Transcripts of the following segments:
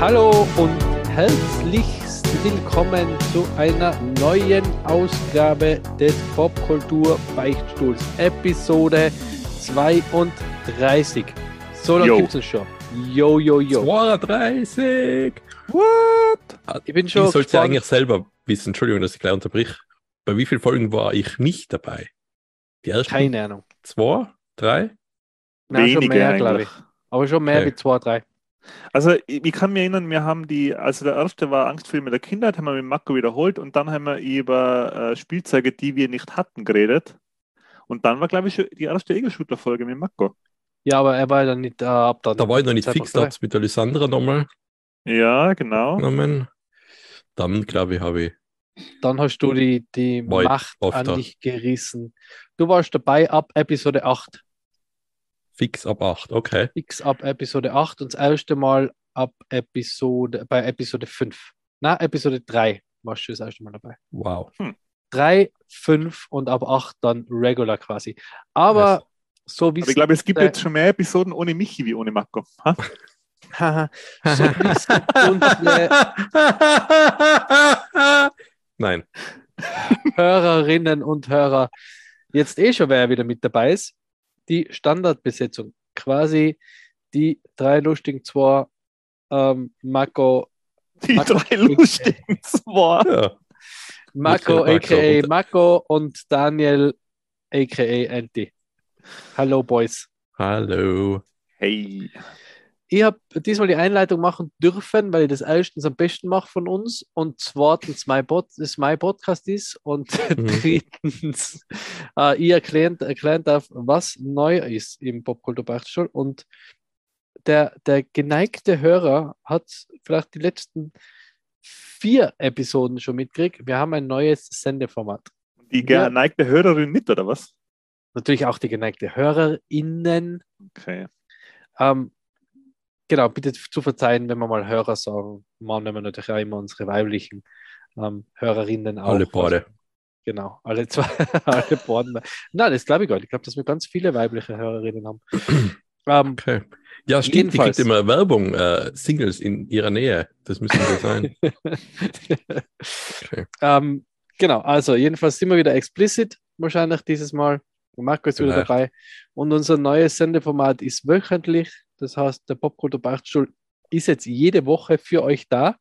Hallo und herzlichst willkommen zu einer neuen Ausgabe des Popkultur Beichtstuhls, Episode 32. So lange Yo. gibt es schon. Yo, yo, yo. 32! What? Ich bin Ich schon sollte ja gespannt. eigentlich selber wissen. Entschuldigung, dass ich gleich unterbrich. Bei wie vielen Folgen war ich nicht dabei? Die ersten Keine Ahnung. zwei, drei? Nein, schon Wenige mehr, glaube ich. eigentlich. Aber schon mehr Okay. wie zwei, drei. Also ich, kann mich erinnern, wir haben die, also der erste war Angstfilme der Kindheit, haben wir mit Marco wiederholt und dann haben wir über äh, Spielzeuge, die wir nicht hatten, geredet. Und dann war, glaube ich, schon die erste Ego-Shooter-Folge mit Marco. Ja, aber er war dann nicht äh, ab dann. Da war ich noch nicht fix, da hat's mit der Lysandra nochmal Ja, genau. genommen. Dann, glaube ich, habe ich. Dann hast du die, die Macht an dich gerissen. Du warst dabei ab Episode 8. Fix ab 8, okay. X ab Episode 8 und das erste Mal ab Episode, bei Episode 5. Na, Episode 3 warst du das erste Mal dabei. Wow. 3, 5 und ab 8 dann regular quasi. Aber so wie Aber ich glaube, es gibt äh, jetzt schon mehr Episoden ohne Michi wie ohne Marco. Ha? Haha, so wie es unsere Nein. Hörerinnen und Hörer jetzt eh schon wer wieder mit dabei ist. Die Standardbesetzung. Quasi die drei lustigen zwei ähm, Marco, Die Marco- drei lustigen zwei. Ja. Marco aka und- Marco und Daniel aka Anti. Hallo Boys. Hallo. Hey. Ich habe diesmal die Einleitung machen dürfen, weil ich das erstens am besten mache von uns und zweitens mein, Pod, das mein Podcast ist und Mhm. drittens äh, ich erklären, erklären darf, was neu ist im Popkulturbeichtstuhl und der, der geneigte Hörer hat vielleicht die letzten vier Episoden schon mitgekriegt. Wir haben ein neues Sendeformat. Die geneigte Hörerin mit, oder was? Natürlich auch die geneigte HörerInnen. Okay. Ähm, genau, bitte zu verzeihen, wenn wir mal Hörer sagen. Mal nehmen wir natürlich auch immer unsere weiblichen ähm, Hörerinnen auch. Alle Paare. Genau, alle zwei, alle Paaren. Nein, das glaube ich gar nicht. Ich glaube, dass wir ganz viele weibliche Hörerinnen haben. ähm, Okay. Ja, stimmt, die Jedenfalls. kriegt immer Werbung, äh, Singles in ihrer Nähe. Das müssen wir sein. Okay. ähm, genau, also jedenfalls sind wir wieder explicit, wahrscheinlich dieses Mal. Marco ist wieder Vielleicht. dabei. Und unser neues Sendeformat ist wöchentlich. Das heißt, der Popkultur Beichtstuhl ist jetzt jede Woche für euch da.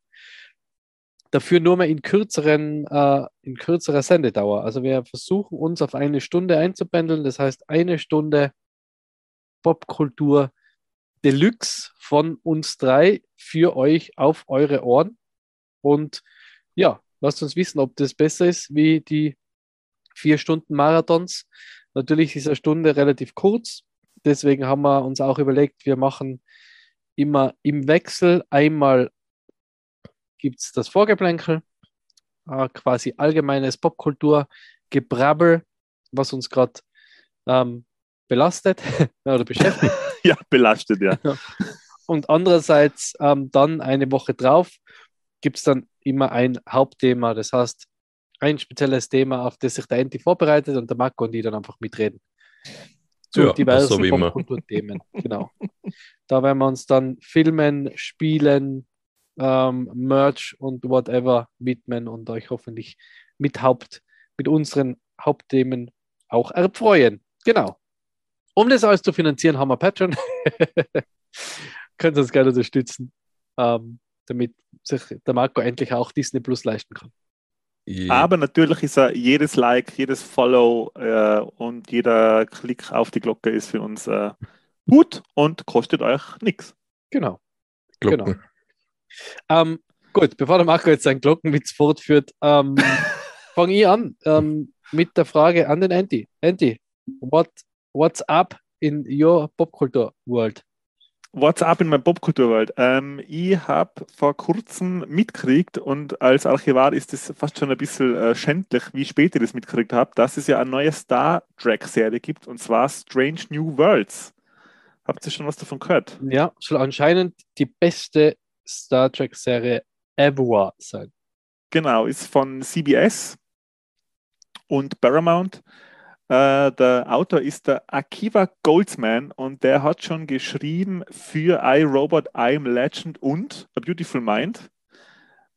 Dafür nur mehr in, kürzeren, äh, in kürzerer Sendedauer. Also wir versuchen uns auf eine Stunde einzupendeln. Das heißt, eine Stunde Popkultur Deluxe von uns drei für euch auf eure Ohren. Und ja, lasst uns wissen, ob das besser ist wie die vier Stunden Marathons. Natürlich ist eine Stunde relativ kurz. Deswegen haben wir uns auch überlegt, wir machen immer im Wechsel einmal gibt es das Vorgeplänkel, äh, quasi allgemeines Popkultur-Gebrabbel, was uns gerade ähm, belastet oder beschäftigt. Ja, belastet, ja. Und andererseits ähm, dann eine Woche drauf gibt es dann immer ein Hauptthema. Das heißt, ein spezielles Thema, auf das sich der Enti vorbereitet und der Marco und die dann einfach mitreden. Zu Ja, diversen so. Popkulturthemen. Genau. Da werden wir uns dann Filmen, Spielen, ähm, Merch und whatever widmen und euch hoffentlich mit Haupt, mit unseren Hauptthemen auch erfreuen. Genau. Um das alles zu finanzieren, haben wir Patreon. Könnt ihr uns gerne unterstützen, ähm, damit sich der Marco endlich auch Disney Plus leisten kann. Ich- Aber natürlich ist er jedes Like, jedes Follow äh, und jeder Klick auf die Glocke ist für uns äh, gut und kostet euch nichts. Genau. Glocken. Ähm, gut, bevor der Marco jetzt seinen Glockenwitz fortführt, ähm, fange ich an ähm, mit der Frage an den Anti. Anti, what, what's up in your Popkultur world? What's up in meiner Popkulturwelt? Ähm, ich habe vor kurzem mitgekriegt und als Archivar ist es fast schon ein bisschen äh, schändlich, wie spät ich das mitgekriegt habe, dass es ja eine neue Star Trek-Serie gibt und zwar Strange New Worlds. Habt ihr schon was davon gehört? Ja, soll anscheinend die beste Star Trek-Serie ever sein. Genau, ist von CBS und Paramount. Äh, der Autor ist der Akiva Goldsman und der hat schon geschrieben für iRobot, I'm Legend und A Beautiful Mind.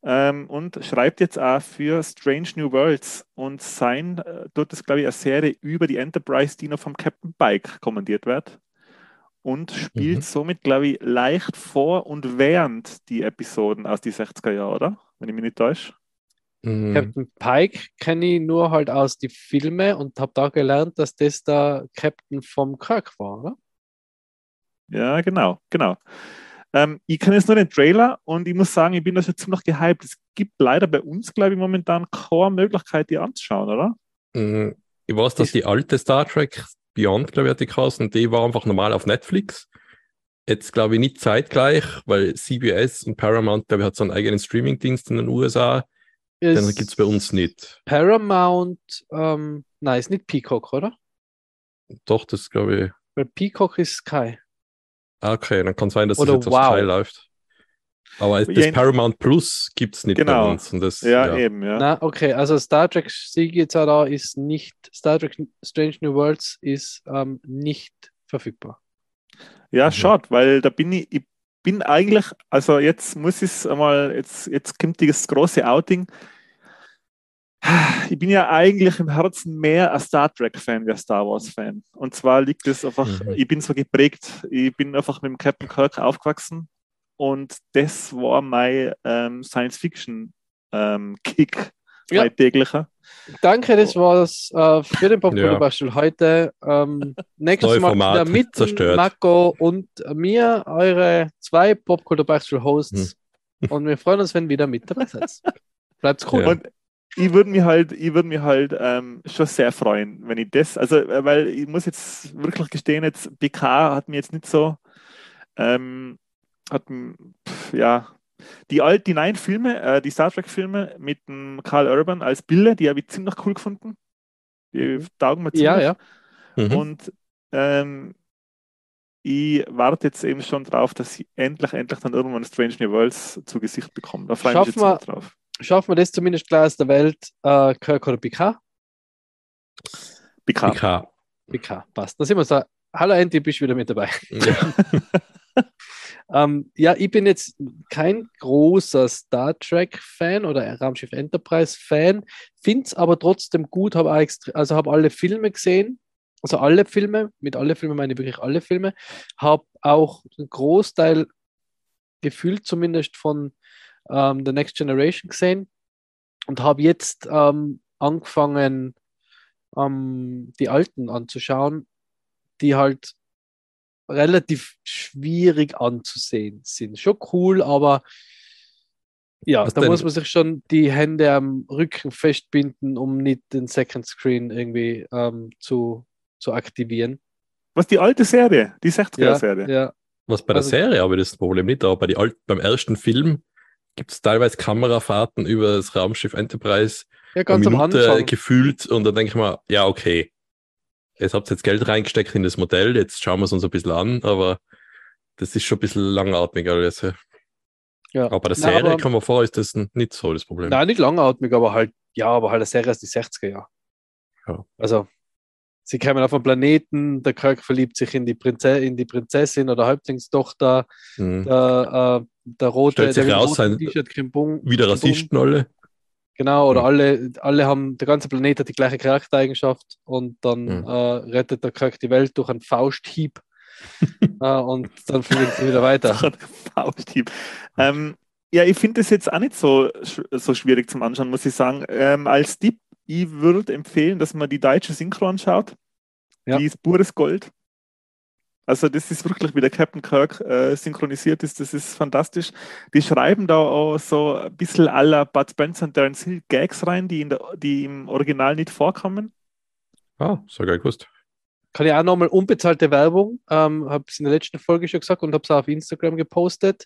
Ähm, und schreibt jetzt auch für Strange New Worlds und sein, äh, dort ist, glaube ich, eine Serie über die Enterprise, die noch vom Captain Pike kommandiert wird. Und spielt Mhm. somit, glaube ich, leicht vor und während die Episoden aus die 60er Jahre, oder? Wenn ich mich nicht täusche. Mhm. Captain Pike kenne ich nur halt aus die Filme und habe da gelernt, dass das der Captain vom Kirk war, oder? Ja, genau, genau. Ähm, ich kenne jetzt nur den Trailer und ich muss sagen, ich bin da schon ziemlich gehypt. Es gibt leider bei uns, glaube ich, momentan keine Möglichkeit, die anzuschauen, oder? Mhm. Ich weiß, dass die alte Star Trek Beyond, glaube ich, hat die geheißen, die war einfach normal auf Netflix. Jetzt glaube ich nicht zeitgleich, weil CBS und Paramount, glaube ich, hat so einen eigenen Streamingdienst in den USA. Ist gibt es bei uns nicht. Paramount, ähm, nein, ist nicht Peacock, oder? Doch, das glaube ich. Weil Peacock ist Sky. Ah, Okay, dann kann sein, dass Oder das jetzt Wow. auf Sky läuft. Aber das Paramount Plus gibt es nicht Genau. bei uns. Und das, Ja, ja. eben, ja. Na, okay, also Star Trek Sieg jetzt auch da ist nicht, Star Trek Strange New Worlds ist ähm, nicht verfügbar. Ja, Mhm. schade, weil da bin ich, ich bin eigentlich, also jetzt muss ich es einmal, jetzt, jetzt kommt das große Outing. Ich bin ja eigentlich im Herzen mehr ein Star Trek-Fan wie ein Star Wars-Fan. Und zwar liegt es einfach, Mhm. ich bin so geprägt, ich bin einfach mit dem Captain Kirk aufgewachsen und das war mein ähm, Science-Fiction-Kick, Ja. Mein täglicher. Danke, das war's äh, für den Ja. Popkulturbastel heute. Ähm, nächstes Neue Mal Format wieder mit zerstört. Marco und mir, eure zwei Popkulturbastel-Hosts. Hm. Und wir freuen uns, wenn ihr wieder mit dabei seid. Bleibt's cool. Ja. Und ich würde mich halt, ich würde mich halt ähm, schon sehr freuen, wenn ich das, also äh, weil ich muss jetzt wirklich gestehen, jetzt BK hat mir jetzt nicht so, ähm, hat pf, ja die alten, die neuen Filme, äh, die Star Trek Filme mit dem Carl Urban als Bilder, die habe ich ziemlich cool gefunden. Die taugen mir ziemlich. Ja, ja. Mhm. Und ähm, ich warte jetzt eben schon drauf, dass ich endlich, endlich dann irgendwann Strange New Worlds zu Gesicht bekomme. Da freue ich mich Schaffen jetzt wir- drauf. Schaffen wir das zumindest gleich aus der Welt? Äh, Kirk oder PK? BK. PK. PK, passt. Da sind wir so. Hallo Andy, bist du wieder mit dabei. Ja. Ähm, ja, ich bin jetzt kein großer Star Trek-Fan oder Raumschiff Enterprise-Fan, finde es aber trotzdem gut, habe also habe alle Filme gesehen, also alle Filme, mit alle Filme meine ich wirklich alle Filme, habe auch einen Großteil gefühlt zumindest von ähm, The Next Generation gesehen und habe jetzt ähm, angefangen, ähm, die alten anzuschauen, die halt relativ schwierig anzusehen sind. Schon cool, aber ja, Was da denn? muss man sich schon die Hände am Rücken festbinden, um nicht den Second Screen irgendwie ähm, zu, zu aktivieren. Was die alte Serie, die 60er-Serie. ja. Was bei der Also- Serie aber das Problem nicht, aber bei die alt, beim ersten Film gibt es teilweise Kamerafahrten über das Raumschiff Enterprise ja, ganz am Anfang. gefühlt und dann denke ich mir, ja, okay. Jetzt habt ihr jetzt Geld reingesteckt in das Modell, jetzt schauen wir es uns ein bisschen an, aber das ist schon ein bisschen langatmig alles. ja. Ja. Aber bei der Serie aber- kann man vor, ist das nicht so das Problem. Nein, nicht langatmig, aber halt, ja, aber halt eine Serie aus die 60er Jahre. Ja. Also, sie kommen auf einen Planeten, der Kirk verliebt sich in die, Prinze in die Prinzessin oder Halblingstochter, Mhm. der, äh, der rote, Stellt sich der raus, sein- T-Shirt, Krimbum, Wieder. Rassisten alle. Genau, oder Mhm. alle, alle haben, der ganze Planet hat die gleiche Charaktereigenschaft und dann Mhm. äh, rettet der Kirk die Welt durch einen Fausthieb äh, und dann fliegen sie wieder weiter. Fausthieb. Ähm, ja, ich finde das jetzt auch nicht so, so schwierig zum Anschauen, muss ich sagen. Ähm, als Tipp, ich würde empfehlen, dass man die deutsche Synchro anschaut. Ja. Die ist pures Gold. Also das ist wirklich, wie der Captain Kirk äh, synchronisiert ist, das ist fantastisch. Die schreiben da auch so ein bisschen aller Bud Spencer und Terence Hill Gags rein, die, in der, die im Original nicht vorkommen. Ah, so geil gewusst. kann ich auch nochmal unbezahlte Werbung, ähm, habe es in der letzten Folge schon gesagt und habe es auch auf Instagram gepostet.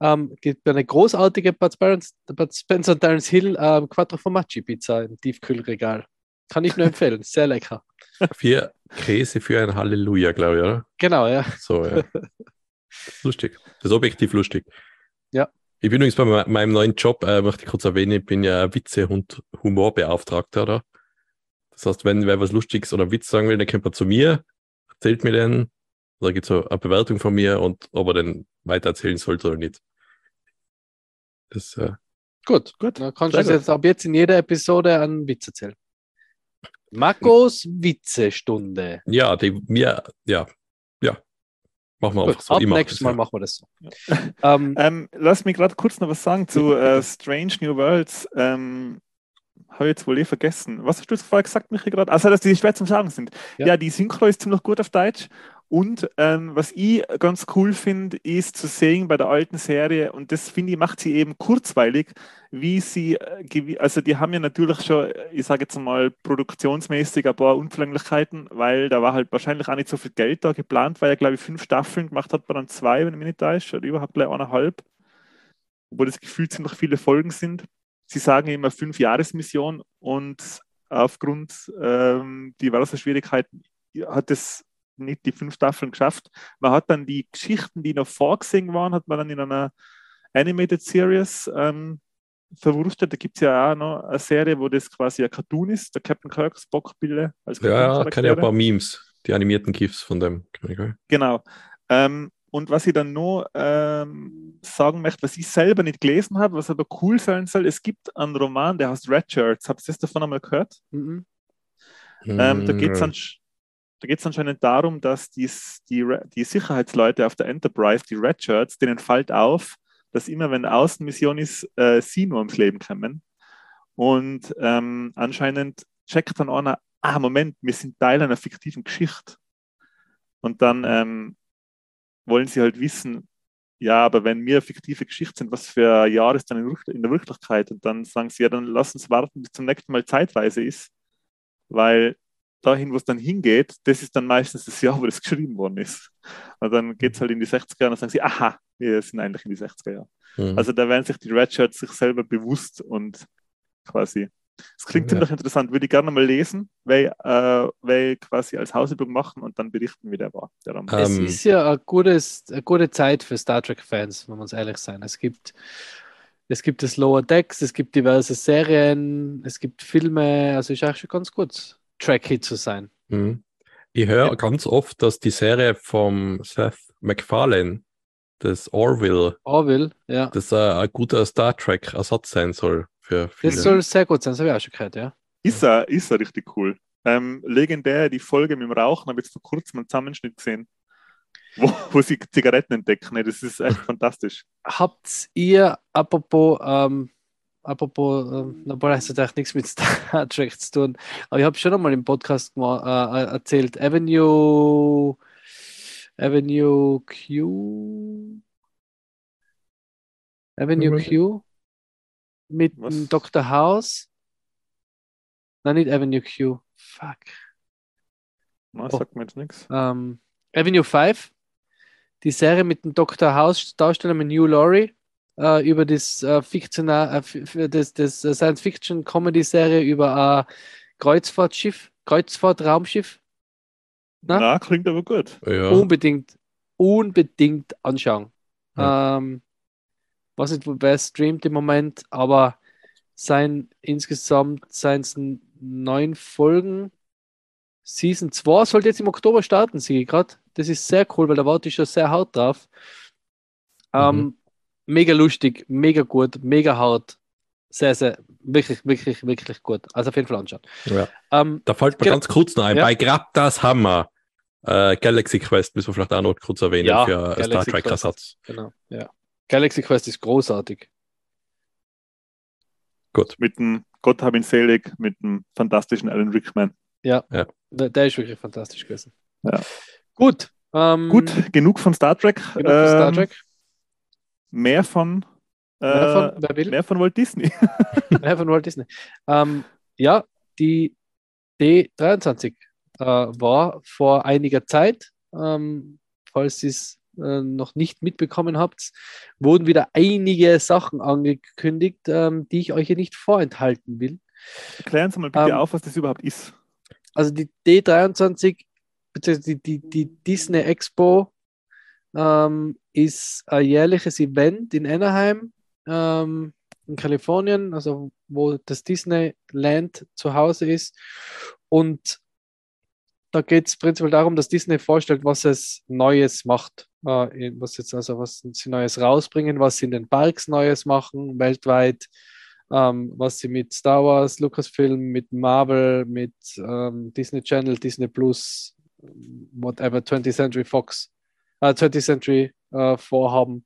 Ähm, gibt eine großartige Bud Spencer, Bud Spencer und Terence Hill ähm, Quattro Formaggi Pizza im Tiefkühlregal. Kann ich nur empfehlen, sehr lecker. Vier Käse für ein Halleluja, glaube ich, oder? Genau, ja. So, ja. lustig. Das ist objektiv lustig. Ja. Ich bin übrigens bei me- meinem neuen Job, äh, möchte ich kurz erwähnen, ich bin ja Witze- und Humorbeauftragter, oder? Das heißt, wenn wer was Lustiges oder Witz sagen will, dann kommt er zu mir, erzählt mir den, da gibt es so eine Bewertung von mir und ob er den weiter erzählen sollte oder nicht. Das, äh, Gut, Gut, dann kannst du jetzt ab jetzt in jeder Episode einen Witz erzählen. Marcos Witzestunde. ja, die, mir, ja, ja. Machen wir Gut, einfach so. ab nächstes das, Mal ja. machen wir das so. Ähm, Ähm, lass mich gerade kurz noch was sagen zu äh, Strange New Worlds. Ähm, Habe ich jetzt wohl eh vergessen. Was hast du jetzt vorher gesagt, Michi, gerade? Also, dass die schwer zum Sagen sind. Ja. Ja, die Synchro ist ziemlich gut auf Deutsch. Und ähm, was ich ganz cool finde, ist zu sehen bei der alten Serie, und das finde ich, macht sie eben kurzweilig, wie sie, äh, also die haben ja natürlich schon, ich sage jetzt mal, produktionsmäßig ein paar Unzulänglichkeiten, weil da war halt wahrscheinlich auch nicht so viel Geld da geplant, weil er, glaube ich, fünf Staffeln gemacht hat, man dann zwei, wenn ich mich nicht täusche, oder überhaupt gleich eineinhalb, obwohl das gefühlt ziemlich viele Folgen sind. Sie sagen immer fünf Jahresmission und aufgrund ähm, diverser Schwierigkeiten hat es nicht die fünf Staffeln geschafft. Man hat dann die Geschichten, die noch vorgesehen waren, hat man dann in einer Animated Series ähm, verwurstet. Da gibt es ja auch noch eine Serie, wo das quasi ein Cartoon ist, der Captain Kirk Spock-Bilder als Ja, ja, kenne ich ein paar Memes, die animierten GIFs von dem. Genau. Ähm, und was ich dann noch ähm, sagen möchte, was ich selber nicht gelesen habe, was aber cool sein soll, es gibt einen Roman, der heißt Red Shirts. Habt ihr das davon einmal gehört? mhm. Ähm, da geht es Da geht's anscheinend darum, dass dies, die, die Sicherheitsleute auf der Enterprise, die Red Shirts, denen fällt auf, dass immer, wenn Außenmission ist, äh, sie nur ums Leben kommen. Und ähm, anscheinend checkt dann einer, ah, Moment, wir sind Teil einer fiktiven Geschichte. Und dann ähm, wollen sie halt wissen, ja, aber wenn wir fiktive Geschichte sind, was für ein Jahr ist dann in, der Wirklichkeit? Und dann sagen sie, ja, dann lass uns warten, bis zum nächsten Mal Zeitreise ist, weil dahin, wo es dann hingeht, das ist dann meistens das Jahr, wo das geschrieben worden ist. Und dann geht es halt in die 60er Jahre und dann sagen sie, aha, wir sind eigentlich in die 60er Jahre. mhm. Also da werden sich die Redshirts sich selber bewusst und quasi. Es klingt Ja. ziemlich interessant, würde ich gerne mal lesen, weil, äh, weil quasi als Hausübung machen und dann berichten, wie der war. Der. Es Ähm, ist ja ein gutes, eine gute Zeit für Star Trek-Fans, wenn wir uns ehrlich sein. Es gibt, es gibt das Lower Decks, es gibt diverse Serien, es gibt Filme, also ist eigentlich schon ganz gut, Trekkie zu sein. Mhm. Ich höre Ja. ganz oft, dass die Serie vom Seth MacFarlane, das Orville, Orville, ja. das äh, ein guter Star Trek-Ersatz sein soll für viele. Das soll sehr gut sein, das habe ich auch schon gehört, ja. Ist er, ist er richtig cool. Ähm, legendär die Folge mit dem Rauchen, habe ich jetzt vor kurzem einen Zusammenschnitt gesehen, wo, wo sie Zigaretten entdecken. Ne, Das ist echt fantastisch. Habt ihr, apropos, ähm, apropos, boah, das hat eigentlich nichts mit Star Trek zu tun, aber ich habe schon einmal im Podcast gema- äh, erzählt, Avenue, Avenue Q, Avenue? Q mit Was? dem Dr. House. Nein, nicht Avenue Q. Fuck. Na, Oh. sagt mir jetzt nichts. Ähm, Avenue 5, die Serie mit dem Dr. House Darsteller mit New Laurie äh, über das, äh, fiktional, äh, das, das äh, Science-Fiction-Comedy-Serie über ein Kreuzfahrtschiff, Kreuzfahrtraumschiff. Na? Na, klingt aber gut. ja. Unbedingt, unbedingt anschauen. Ja. Ähm, weiß nicht, wer es streamt im Moment, aber sein insgesamt seien es neun Folgen. Season 2 sollte jetzt im Oktober starten, sehe ich gerade. Das ist sehr cool, weil da warte ich schon sehr hart drauf. Ähm, Mhm. Mega lustig, mega gut, mega hart. Sehr, sehr, wirklich, wirklich, wirklich gut. Also auf jeden Fall anschauen. Ja. Ähm, Da fällt mir ganz kurz noch ein, Ja. bei Grab das Hammer, äh, Galaxy Quest müssen wir vielleicht auch noch kurz erwähnen Ja, für einen Star Galaxy Trek-Ersatz. genau, ja. Galaxy Quest ist großartig. Gut. Mit dem Gott hab ihn selig, mit dem fantastischen Alan Rickman. Der, der ist wirklich fantastisch gewesen. Ja. Gut. Ähm, Gut, genug von Star Trek. Genug von Star Ähm, Trek. Mehr von, äh, Mehr von, mehr von Walt Disney. Mehr von Walt Disney. Ähm, ja, die D23. äh, war vor einiger Zeit. Ähm, falls ihr es äh, noch nicht mitbekommen habt, wurden wieder einige Sachen angekündigt, ähm, die ich euch hier nicht vorenthalten will. Erklären Sie mal bitte Ähm, auf, was das überhaupt ist. Also die D23, beziehungsweise die, die, die Disney Expo ähm, ist ein jährliches Event in Anaheim, ähm, in Kalifornien, also wo das Disneyland zu Hause ist. Und da geht es prinzipiell darum, dass Disney vorstellt, was es Neues macht. Äh, was jetzt also was sie Neues rausbringen, was sie in den Parks Neues machen, weltweit, ähm, was sie mit Star Wars, Lucasfilm, mit Marvel, mit ähm, Disney Channel, Disney Plus, whatever, 20th Century Fox, äh, 20th Century äh, vorhaben.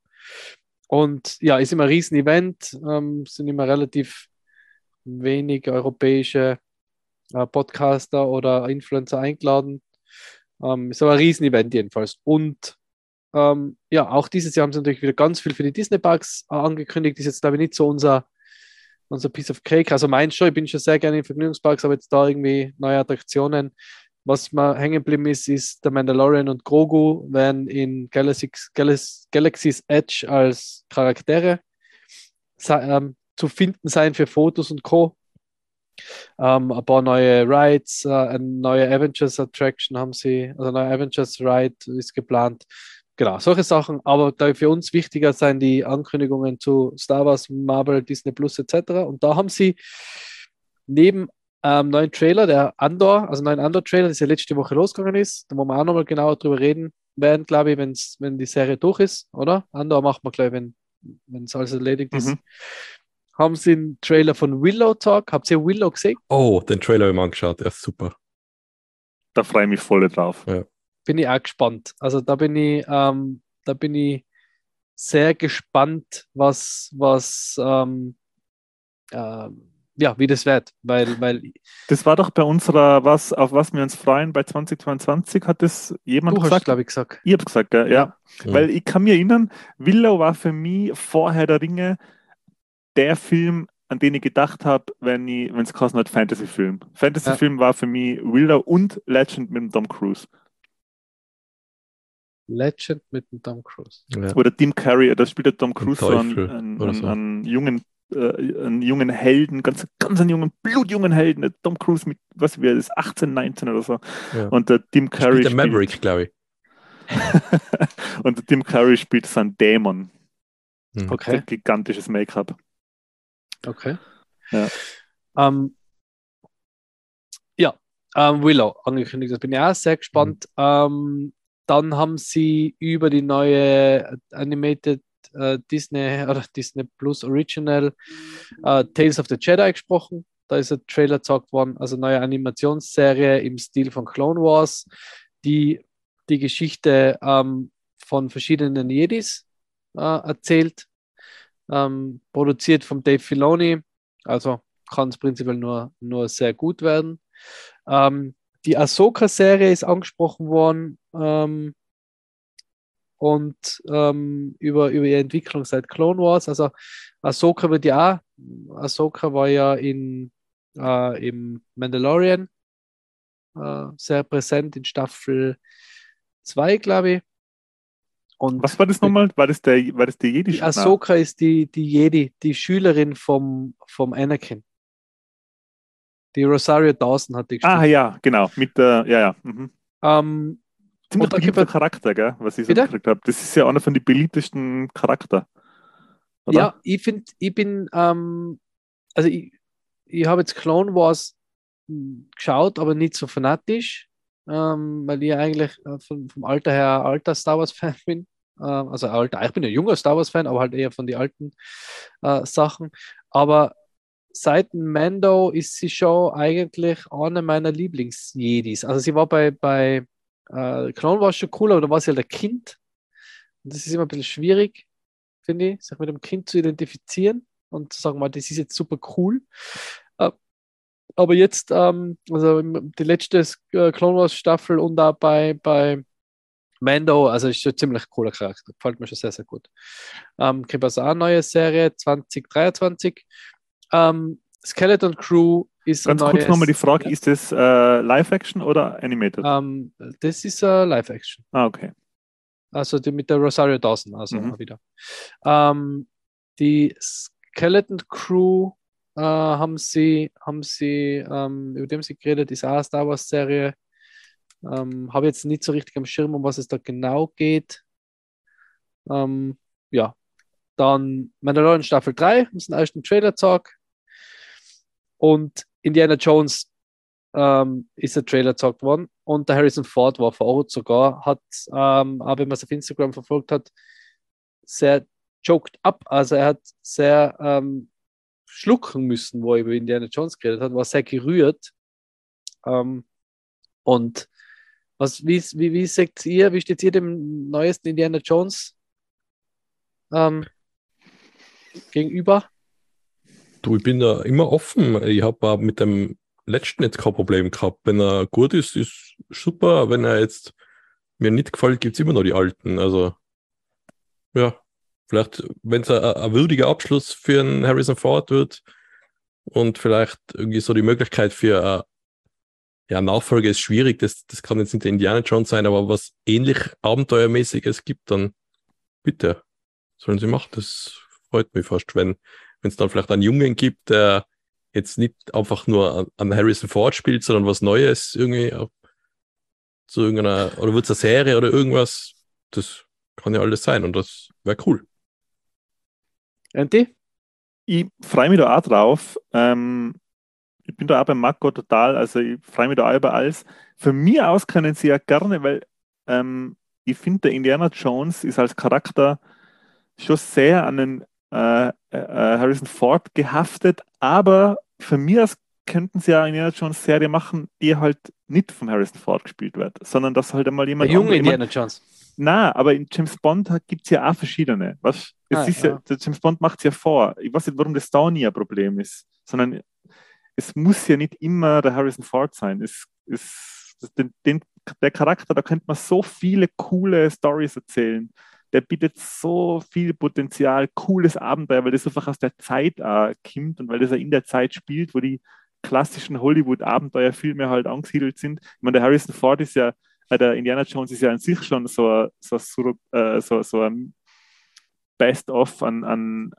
Und ja, ist immer ein Riesen-Event, ähm, sind immer relativ wenig europäische äh, Podcaster oder Influencer eingeladen. Ähm, ist aber ein Riesen-Event jedenfalls. Und ähm, ja, auch dieses Jahr haben sie natürlich wieder ganz viel für die Disney-Parks äh, angekündigt. Ist jetzt, glaube ich, nicht so unser, unser Piece of Cake. Also mein schon, ich bin schon sehr gerne in Vergnügungsparks, aber jetzt da irgendwie neue Attraktionen. Was mir hängen geblieben ist, ist der Mandalorian und Grogu werden in Galaxy's, Galax- Galaxy's Edge als Charaktere ähm, zu finden sein für Fotos und Co. Ähm, ein paar neue Rides, äh, eine neue Avengers Attraction haben sie, also eine neue Avengers Ride ist geplant. Genau, solche Sachen. Aber da für uns wichtiger sein die Ankündigungen zu Star Wars, Marvel, Disney Plus etc. Und da haben sie neben ähm, neuen Trailer, der Andor, also neuen Andor-Trailer, das ja letzte Woche losgegangen ist, da wo wir auch nochmal genauer drüber reden werden, glaube ich, wenn's, wenn die Serie durch ist, oder? Andor macht man, glaube ich, wenn es alles erledigt ist. Mhm. Haben sie einen Trailer von Willow Talk? Habt ihr Willow gesehen? Oh, den Trailer habe ich mir angeschaut, der ist super. Da freue ich mich voll drauf. Bin ich auch gespannt. Also da bin ich, ähm, da bin ich sehr gespannt, was, was, ähm, ähm, ja, wie das wird, weil, weil Das war doch bei unserer, was, auf was wir uns freuen, bei 2022 hat das jemand du hast, gesagt. glaube ich, gesagt. Ich habe gesagt, ja. ja. Ja. Weil ich kann mich erinnern, Willow war für mich vorher der Ringe der Film, an den ich gedacht habe, wenn ich, wenn es geheißen hat, Fantasy-Film. Fantasy-Film war für mich Willow und Legend mit dem Tom Cruise. Legend mit dem Tom Cruise. Ja. Oder Tim Curry, da spielt der Tom Cruise so einen, einen, so. einen jungen äh, einen jungen Helden, ganz, ganz einen jungen, blutjungen Helden, der Tom Cruise mit, was wie er ist, 18, 19 oder so. Ja. Und der Tim Curry Spielt der Maverick, glaube ich. und der Tim Curry spielt so einen Dämon. Hm. Okay, Ein gigantisches Make-up. okay. Ja. Ähm, ja, ähm, Willow angekündigt. Da bin ich auch sehr gespannt. Ähm, dann haben sie über die neue Animated äh, Disney oder Disney Plus Original äh, Tales of the Jedi gesprochen. Da ist ein Trailer gezeigt worden, also neue Animationsserie im Stil von Clone Wars, die die Geschichte ähm, von verschiedenen Jedis äh, erzählt, ähm, produziert von Dave Filoni, also kann es prinzipiell nur, nur sehr gut werden. Ähm, die Ahsoka-Serie ist angesprochen worden ähm, und ähm, über, über ihre Entwicklung seit Clone Wars. Also Ahsoka wird ja auch, Ahsoka war ja in, äh, im Mandalorian äh, sehr präsent in Staffel 2, glaube ich. Und Was war das nochmal? War das der, war das der Jedi? die Ahsoka ist die, die Jedi, die Schülerin vom, vom Anakin. Die Rosario Dawson hat die gespielt. Ah ja, genau. Mit der, ja, ja. Mhm. Ähm, Ziemlich beliebter Charakter, gell, was ich so Bitte? gekriegt habe. Das ist ja einer von den beliebtesten Charakter. Oder? ja, ich finde, ich bin, ähm, also ich, ich habe jetzt Clone Wars geschaut, aber nicht so fanatisch, ähm, weil ich eigentlich äh, vom, vom Alter her alter Star Wars-Fan bin. Ähm, also alter, ich bin ein junger Star Wars-Fan, aber halt eher von den alten äh, Sachen. Aber seit Mando ist sie schon eigentlich eine meiner Lieblings-Jedis. Also sie war bei, bei äh, Clone Wars schon cool, aber da war sie halt ein Kind. Und das ist immer ein bisschen schwierig, finde ich, sich mit dem Kind zu identifizieren und zu sagen, mal, das ist jetzt super cool. Äh, aber jetzt, ähm, also die letzte äh, Clone Wars Staffel und auch bei, bei Mando, also ist schon ziemlich cooler Charakter, gefällt mir schon sehr, sehr gut. Ähm, gibt also auch eine neue Serie 2023. Ähm, Skeleton Crew ist ein Ganz kurz nochmal die Frage, ist das äh, Live-Action oder Animated? Ähm, das ist äh, Live-Action. Ah, okay. Also die mit der Rosario Dawson, also Mhm. wieder. Ähm, die Skeleton Crew äh, haben sie, haben sie, ähm, über dem sie geredet, ist auch eine Star Wars Serie. Ähm, Habe jetzt nicht so richtig am Schirm, um was es da genau geht. Ähm, ja. Dann Mandalorian Staffel 3, haben sie einen ersten Trailer gezeigt. Und Indiana Jones ähm, ist der Trailer gezeigt worden. Und der Harrison Ford war vor Ort sogar, hat, ähm, aber wenn man es auf Instagram verfolgt hat, sehr choked up. Also er hat sehr ähm, schlucken müssen, wo er über Indiana Jones geredet hat, war sehr gerührt. Ähm, und was, wie, wie, wie seht ihr, wie steht ihr dem neuesten Indiana Jones ähm, gegenüber? Du, ich bin da immer offen. Ich habe mit dem letzten jetzt kein Problem gehabt. Wenn er gut ist, ist super. Wenn er jetzt mir nicht gefällt, gibt es immer noch die alten. Also, ja, vielleicht, wenn es ein, ein würdiger Abschluss für einen Harrison Ford wird und vielleicht irgendwie so die Möglichkeit für äh, ja, Nachfolge ist schwierig, das, das kann jetzt nicht der Indiana Jones sein, aber was ähnlich Abenteuermäßiges gibt, dann bitte, sollen sie machen. Das freut mich fast, wenn wenn es dann vielleicht einen Jungen gibt, der jetzt nicht einfach nur an, an Harrison Ford spielt, sondern was Neues irgendwie auch zu irgendeiner, oder wird es eine Serie oder irgendwas, das kann ja alles sein und das wäre cool. Andy? Ich freue mich da auch drauf. Ähm, ich bin da auch beim Marco total, also ich freue mich da auch über alles. Von mir aus können sie ja gerne, weil ähm, ich finde, der Indiana Jones ist als Charakter schon sehr an den äh, äh, Harrison Ford gehaftet, aber von mir aus könnten sie ja eine Indiana Jones Serie machen, die halt nicht von Harrison Ford gespielt wird, sondern dass halt einmal Der jemand junge anderer- jemand- Indiana Jones. na, aber in James Bond gibt es ja auch verschiedene. Was? Ah, ja, ja. Der James Bond macht es ja vor. Ich weiß nicht, warum das da nie ein Problem ist, sondern es muss ja nicht immer der Harrison Ford sein. Es, es, den, den, der Charakter, da könnte man so viele coole Stories erzählen. Der bietet so viel Potenzial, cooles Abenteuer, weil das einfach aus der Zeit äh, kommt und weil das ja in der Zeit spielt, wo die klassischen Hollywood-Abenteuerfilme halt angesiedelt sind. Ich meine, der Harrison Ford ist ja äh, der Indiana Jones ist ja an sich schon so, ein- so, Sur- äh, so, so ein Best-of an, an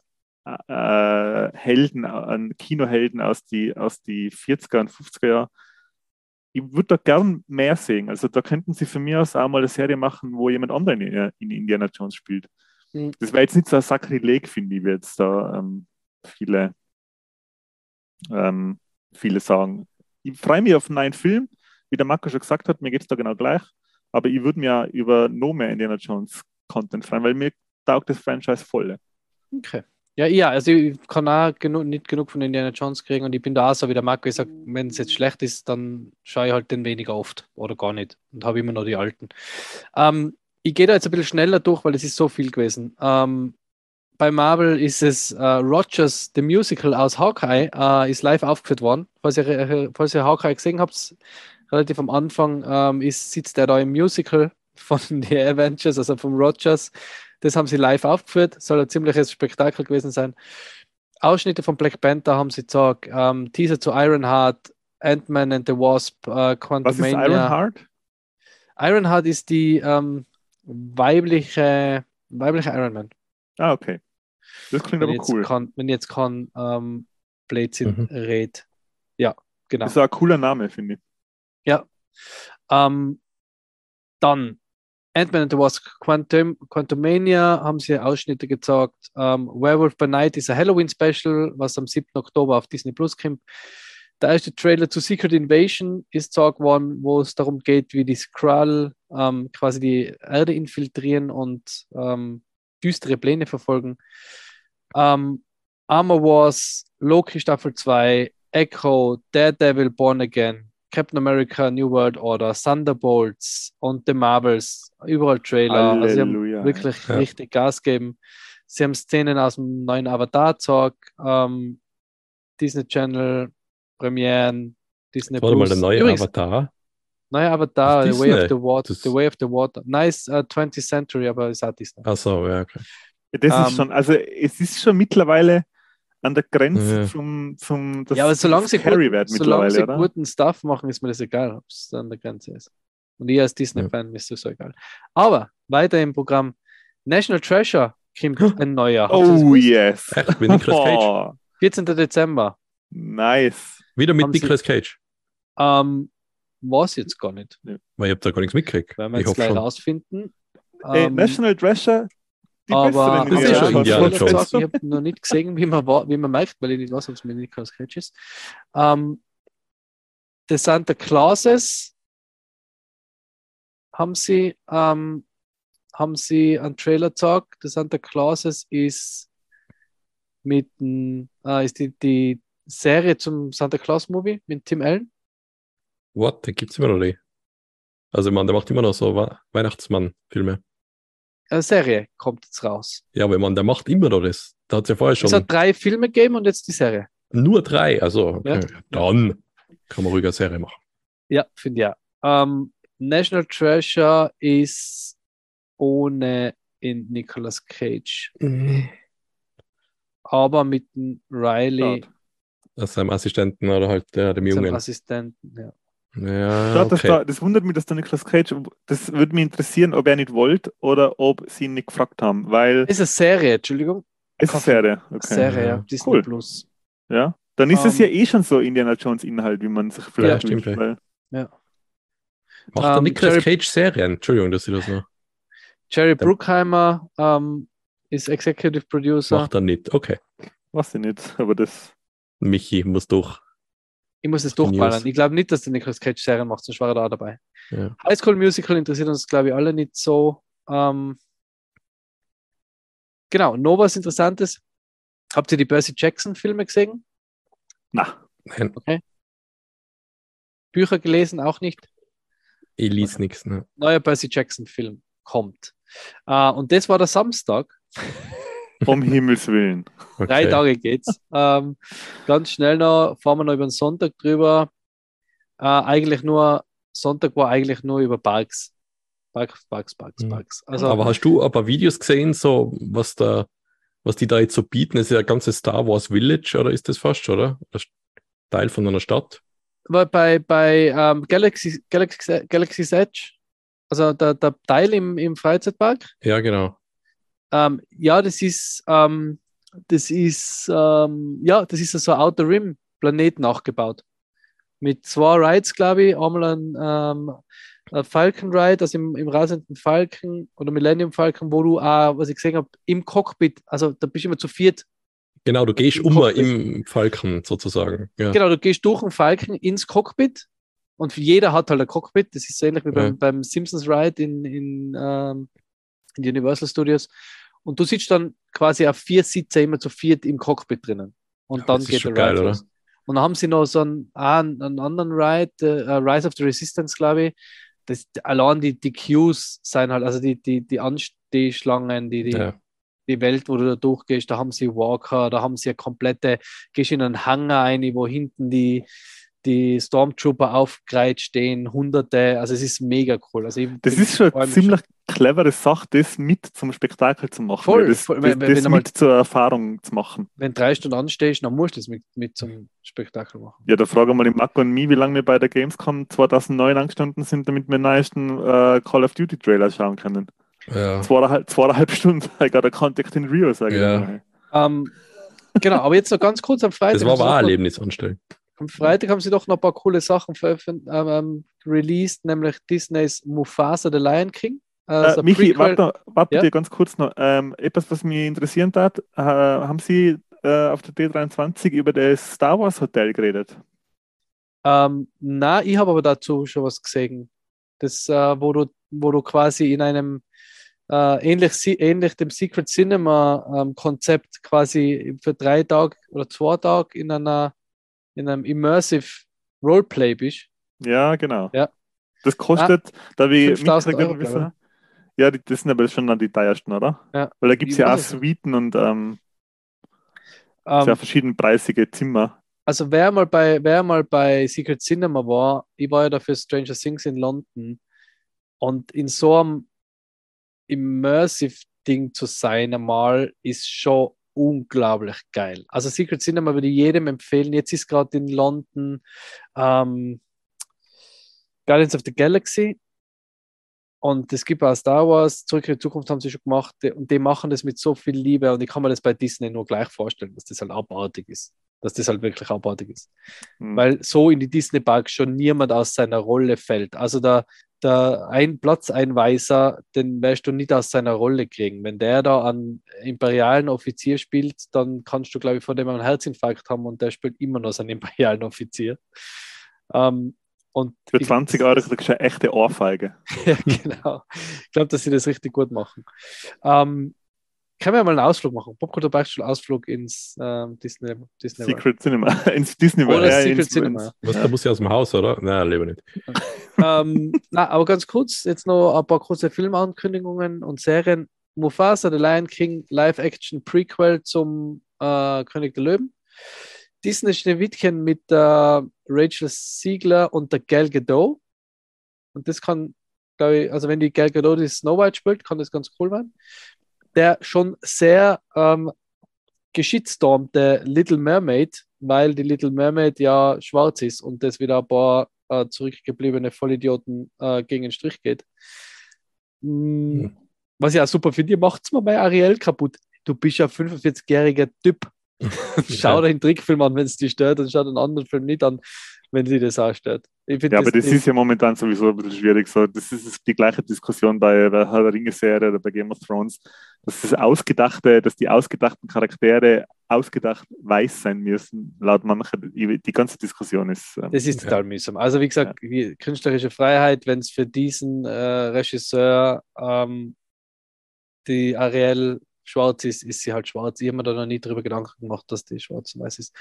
äh, Helden, an Kinohelden aus die, aus die 40er und 50er Jahre. Ich würde da gern mehr sehen. Also da könnten sie von mir aus auch mal eine Serie machen, wo jemand anderen in, in Indiana Jones spielt. Mhm. Das wäre jetzt nicht so ein Sakrileg, finde ich, wie jetzt da ähm, viele, ähm, viele sagen. Ich freue mich auf einen neuen Film. Wie der Marco schon gesagt hat, mir geht es da genau gleich. Aber ich würde mir über noch mehr Indiana Jones Content freuen, weil mir taugt das Franchise voll. Okay. Ja, ja, also ich kann auch genug, nicht genug von Indiana Jones kriegen und ich bin da auch so wie der Marco gesagt, wenn es jetzt schlecht ist, dann schaue ich halt den weniger oft oder gar nicht und habe immer noch die alten. Ähm, ich gehe da jetzt ein bisschen schneller durch, weil es ist so viel gewesen. Ähm, bei Marvel ist es äh, Rogers, The Musical aus Hawkeye, äh, ist live aufgeführt worden. Falls ihr, äh, falls ihr Hawkeye gesehen habt, relativ am Anfang ähm, ist, sitzt er da im Musical von The Avengers, also von Rogers. Das haben sie live aufgeführt, soll ein ziemliches Spektakel gewesen sein. Ausschnitte von Black Panther haben sie gezeigt, ähm, Teaser zu Ironheart, Ant-Man and the Wasp, äh, Was ist. Ironheart? Ironheart ist die ähm, weibliche, weibliche Iron Man. Ah, okay. Das klingt Wenn aber cool. kann, wenn jetzt kann ähm, Blödsinn Mhm. red. Ja, genau. Das ist ein cooler Name, finde ich. Ähm, dann Ant-Man and the Wasp Quantum, Quantumania haben sie Ausschnitte gezeigt. Ähm, Werewolf by Night ist ein Halloween-Special, was am 7. Oktober auf Disney Plus kommt. Der erste Trailer zu Secret Invasion ist gezeigt worden, wo es darum geht, wie die Skrull ähm, quasi die Erde infiltrieren und ähm, düstere Pläne verfolgen. Ähm, Armor Wars, Loki Staffel 2, Echo, Daredevil Born Again, Captain America New World Order, Thunderbolts und The Marvels, überall Trailer. Also sie haben wirklich Ja. richtig Gas gegeben. Sie haben Szenen aus dem neuen Avatar-Talk, ähm, Disney Channel, Premieren, Disney Warte mal, Plus. der neue Übrigens, Avatar. Neuer Avatar, The Way of the Water. The Way of the Water. Nice uh, 20th Century, aber ist auch Disney. Achso, ja, okay. Das Ähm, ist schon, also es ist schon mittlerweile an der Grenze Ja. zum, zum das ja, aber solange sie, Carry gut, wird solange sie mittlerweile, oder? guten Stuff machen, ist mir das egal, ob es an der Grenze ist. Und ich als Disney-Fan ist das so egal. Aber weiter im Programm. National Treasure kommt ein neuer. Ihr Oh yes. Echt, mit Nicolas Cage. Oh, 14. Dezember. nice. Wieder mit Haben Sie- Nicolas Cage. Ähm, was jetzt gar nicht. Weil ich habe da gar nichts mitgekriegt. Werden wir Ich jetzt hoffe gleich schon. rausfinden. Ey, Ähm, National Treasure, die aber ja, schon ich habe noch nicht gesehen, wie man, wie man merkt, weil ich nicht weiß, ob es mit Nicolas Cage ist. Ähm, The Santa Clauses haben sie, ähm, haben sie einen Trailer gezeigt. The Santa Clauses ist mit dem, äh, ist die, die Serie zum Santa Claus Movie mit Tim Allen. What? Der gibt's immer noch nicht. Also, man, der macht immer noch so Weihnachtsmann-Filme. Eine Serie kommt jetzt raus. Ja, aber man, der macht immer noch das. Da hat es ja vorher schon Es hat drei Filme gegeben und jetzt die Serie. nur drei. Also, okay. Ja. dann kann man ruhig eine Serie machen. Ja, finde ich ja. Ähm, National Treasure ist ohne in Nicolas Cage, aber mit dem Riley, seinem Assistenten oder halt der, dem seinem Jungen. Assistenten. Ja. Ja, Schade, okay. da, das wundert mich, dass der Nicolas Cage, das würde mich interessieren, ob er nicht wollte oder ob sie ihn nicht gefragt haben, weil Ist eine Serie, Entschuldigung. es ist eine Serie. Okay. Serie, ja. Ja. Disney Cool. Plus. Ja. Dann ist es Ähm, ja eh schon so Indiana Jones Inhalt, wie man sich vielleicht stimmt, wünscht. ja. Weil, Macht der Ähm, Nicolas Jerry- Cage Serien? Entschuldigung, dass ich das noch. Jerry Bruckheimer ähm, ist Executive Producer. Macht er nicht. Okay. weiß ich nicht, aber das. Michi muss durch. Ich muss es Die News. durchballern. Ich glaube nicht, dass der Nicolas Cage Serien macht, sonst war er da dabei. Ja. High School Musical interessiert uns, glaube ich, alle nicht so. Ähm, genau, noch was Interessantes. Habt ihr die Percy Jackson Filme gesehen? Na, Nein, Bücher gelesen? Auch nicht. ich lies nichts. Ne? Neuer Percy Jackson Film kommt. Äh, und das war der Samstag. um Himmels Willen. Okay. Drei Tage geht's. ähm, ganz schnell noch, fahren wir noch über den Sonntag drüber. Äh, eigentlich nur, Sonntag war eigentlich nur über Parks. Parks, Parks, Parks, Mhm. Parks. Also, Aber hast du ein paar Videos gesehen, so was da, was die da jetzt so bieten? Das ist ja ein ganzes Star Wars Village, oder ist das fast, oder? Das Teil von einer Stadt. bei, bei, bei ähm, Galaxy, Galaxy, Galaxy's Edge, also der, der Teil im, im Freizeitpark, Ja, genau. Ähm, ja, das ist, ähm, das ist, ähm, ja, das ist so ein Outer Rim Planet nachgebaut. Mit zwei Rides, glaube ich, einmal ein, ähm, Falcon Ride, also im, im rasenden Falcon oder Millennium Falcon, wo du auch, was ich gesehen habe, im Cockpit, also da bist du immer zu viert Genau, du gehst Im Cockpit. im Falken sozusagen. Ja. Genau, du gehst durch den Falken ins Cockpit und jeder hat halt ein Cockpit. Das ist so ähnlich wie beim, Ja. beim Simpsons Ride in, in, ähm, in Universal Studios. Und du sitzt dann quasi auf vier Sitze immer zu viert im Cockpit drinnen. Und Ja, dann das ist geht schon der Ride geil, oder? los. Und dann haben sie noch so einen, ah, einen, einen anderen Ride, äh, Rise of the Resistance, glaube ich. Das, allein die, die Queues sein halt, also die, die, die Anstehschlangen, die, die, Ja. die Welt, wo du da durchgehst, da haben sie Walker, da haben sie eine komplette, gehst in einen Hangar ein, wo hinten die, die Stormtrooper aufgereiht stehen, hunderte, also es ist mega cool. Also ich, Das ich ist schon eine ziemlich clevere Sache, das mit zum Spektakel zu machen. Voll, das, voll. das, Wenn- wenn- das wenn einmal- mit zur Erfahrung zu machen. Wenn drei Stunden anstehst, dann musst du das mit, mit zum Spektakel machen. Ja, da fragen wir den Marco und mich, wie lange wir bei der Gamescom 2009 angestanden sind, damit wir den neuesten äh, Call of Duty Trailer schauen können. Ja. Zweieinhalb, zweieinhalb Stunden, I got a contact in Rio, sage Ja. ich mal. Ähm, genau, aber jetzt noch ganz kurz am Freitag. Das war aber auch ein noch- Erlebnisanstellen. Am Freitag haben sie doch noch ein paar coole Sachen veröffentlicht, ähm, ähm, released, nämlich Disneys Mufasa the Lion King. Also Äh, ein Michi, Prequel- warte, noch- warte Ja? ganz kurz noch. Ähm, etwas, was mich interessieren hat, äh, haben Sie äh, auf der D23 über das Star Wars Hotel geredet? Ähm, na, ich habe aber dazu schon was gesehen. Das, äh, wo du, wo du quasi in einem äh, ähnlich, ähnlich dem Secret Cinema ähm, Konzept quasi für drei Tage oder zwei Tage in einer in einem Immersive Roleplay bist. Ja, genau. Ja. Das kostet, da wir 5000 mitgekriegt Euro, haben, wissen- Ja, die, das sind aber schon die teuersten, oder? Ja. Weil da gibt es ja auch Suiten und ähm, Ähm, sehr verschiedenpreisige Zimmer. also wer mal bei wer mal bei Secret Cinema war, ich war ja dafür Stranger Things in London und in so einem Immersive Ding zu sein einmal ist schon unglaublich geil. Also Secret Cinema würde ich jedem empfehlen. Jetzt ist gerade in London ähm, Guardians of the Galaxy und es gibt auch Star Wars, Zurück in die Zukunft haben sie schon gemacht und die machen das mit so viel Liebe und ich kann mir das bei Disney nur gleich vorstellen, dass das halt abartig ist. Dass das halt wirklich abartig ist. Mhm. Weil so in die Disney Park schon niemand aus seiner Rolle fällt. Also der, der ein Platzeinweiser, den wirst du nicht aus seiner Rolle kriegen. Wenn der da einen imperialen Offizier spielt, dann kannst du, glaube ich, vor dem einen Herzinfarkt haben und der spielt immer noch seinen imperialen Offizier. Ähm, und Für 20 Euro kriegst du eine echte Ohrfeige. ja, genau. Ich glaube, dass sie das richtig gut machen. Ähm, können wir mal einen Ausflug machen? Popkultur Beichtstuhl Ausflug ins ähm, Disney, Disney Secret World. Cinema. ins Disney World. Oder ja, Secret ins, Cinema. Was, da muss ich aus dem Haus, oder? Nein, lieber nicht. ähm, na, aber ganz kurz, jetzt noch ein paar kurze Filmankündigungen und Serien. Mufasa, The Lion King, Live-Action Prequel zum äh, König der Löwen. Disney Schneewittchen mit der Rachel Siegler und der Gal Gadot. Und das kann, glaube ich, also wenn die Gal Gadot die Snow White spielt, kann das ganz cool werden. Der schon sehr ähm, geschitstormte Little Mermaid, weil die Little Mermaid ja schwarz ist und das wieder ein paar äh, zurückgebliebene Vollidioten äh, gegen den Strich geht. Mm, Hm. Was ich auch super finde, ihr macht es mir bei Ariel kaputt. Du bist ja 45-jähriger Typ. Schau dir den Trickfilm an, wenn es dich stört, und schau den anderen Film nicht an, wenn sie das auch stört. Ja, aber das ist ja momentan sowieso ein bisschen schwierig. So, das ist die gleiche Diskussion bei der Herr der Ringe-Serie oder bei Game of Thrones, dass das Ausgedachte, dass die ausgedachten Charaktere ausgedacht weiß sein müssen, laut mancher. Die ganze Diskussion ist. ähm, Das ist total mühsam. Also wie gesagt, wie, künstlerische Freiheit, wenn es für diesen äh, Regisseur ähm, die Ariel schwarz ist, ist sie halt schwarz. Ich habe mir da noch nie drüber Gedanken gemacht, dass die schwarz und weiß ist.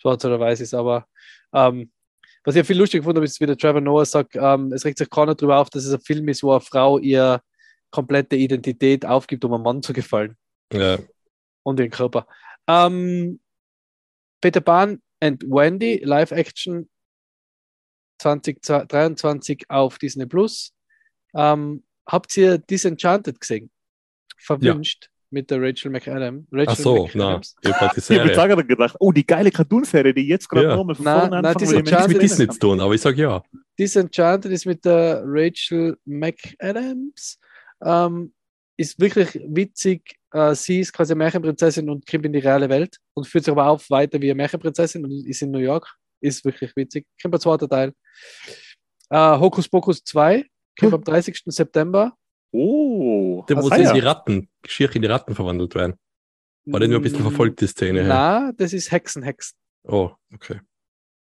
Schwarz oder weiß ist, aber ähm, was ich ja viel lustig gefunden habe, ist, wie der Trevor Noah sagt, ähm, es regt sich keiner darüber auf, dass es ein Film ist, wo eine Frau ihr komplette Identität aufgibt, um einem Mann zu gefallen Ja, und den Körper. Ähm, Peter Pan and Wendy, Live-Action 2023 auf Disney Plus. Ähm, habt ihr Disenchanted gesehen? Verwünscht mit der Rachel McAdam. Rachel ach so, na, McAdams. ich hab die Ich habe auch gerade gedacht, oh, die geile Cartoon-Serie, die jetzt gerade Ja. nochmal von vorne na, anfangen, diese weil ich mich Nichts Enchanted mit nicht Disney zu tun, aber ich sage ja. Disenchanted ist mit der Rachel McAdams. Ähm, ist wirklich witzig. Äh, sie ist quasi Märchenprinzessin und kommt in die reale Welt und führt sich aber auf weiter wie eine Märchenprinzessin und ist in New York. Ist wirklich witzig. Kommt der zweite Teil. Äh, Hokus Pokus 2 kommt am 30. September. Oh, Der, ah, ja. in die Ratten, Geschirr in die Ratten verwandelt werden. War der nur ein bisschen verfolgt, die Szene? Ja. Na, das ist Hexen, Hexen. Oh, okay.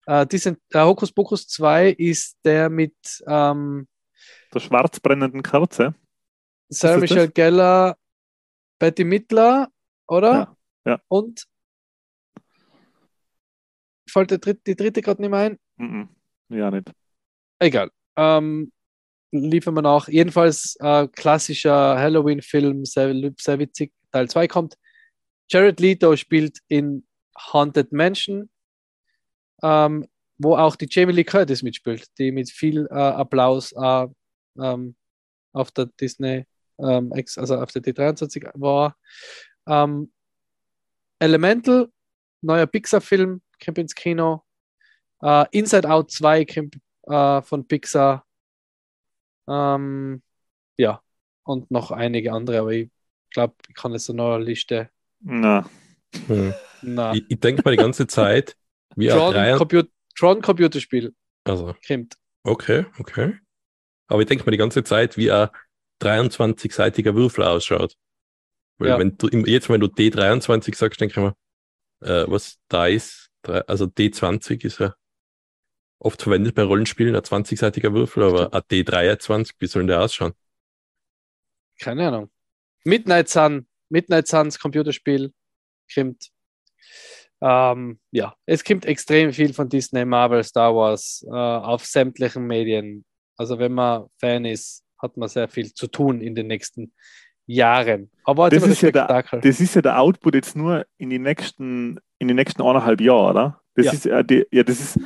Äh, diesen, äh, Hokus Pokus 2 ist der mit ähm, der schwarzbrennenden Kerze. Sarah Michelle das? Gellar, Betty Midler, oder? Ja, ja. Und fällt der dritte, die dritte gerade nicht mehr ein? Mhm. Ja, nicht. Egal. Ähm, liefern wir nach. Jedenfalls äh, klassischer Halloween-Film, sehr, sehr witzig. Teil 2 kommt. Jared Leto spielt in Haunted Mansion, ähm, wo auch die Jamie Lee Curtis mitspielt, die mit viel äh, Applaus äh, ähm, auf der Disney, ähm, also auf der D23 war. Ähm, Elemental, neuer Pixar-Film, kommt ins Kino. Äh, Inside Out 2 kommt äh, von Pixar. Ähm, ja, und noch einige andere, aber ich glaube, ich kann jetzt noch eine Liste. Na, Hm. Na, Ich, ich denke mal die ganze Zeit, wie ein Tron, Dreier. Compu Tron Computerspiel Also, kommt. okay, okay. Aber ich denke mal die ganze Zeit, wie ein 23-seitiger Würfel ausschaut. Weil Ja. wenn du jetzt, wenn du D23 sagst, denke ich mir, äh, was da ist, also D20 ist ja oft verwendet bei Rollenspielen, ein 20-seitiger Würfel, aber ein D23, wie soll denn der ausschauen? Keine Ahnung. Midnight Sun, Midnight Suns Computerspiel kommt. Ähm, ja, es kommt extrem viel von Disney, Marvel, Star Wars äh, auf sämtlichen Medien. Also wenn man Fan ist, hat man sehr viel zu tun in den nächsten Jahren. Aber Das ist ja der- das ist ja der Output jetzt nur in die nächsten, in die nächsten eineinhalb Jahre, oder? Das Ja. ist ja, die, ja, das ist,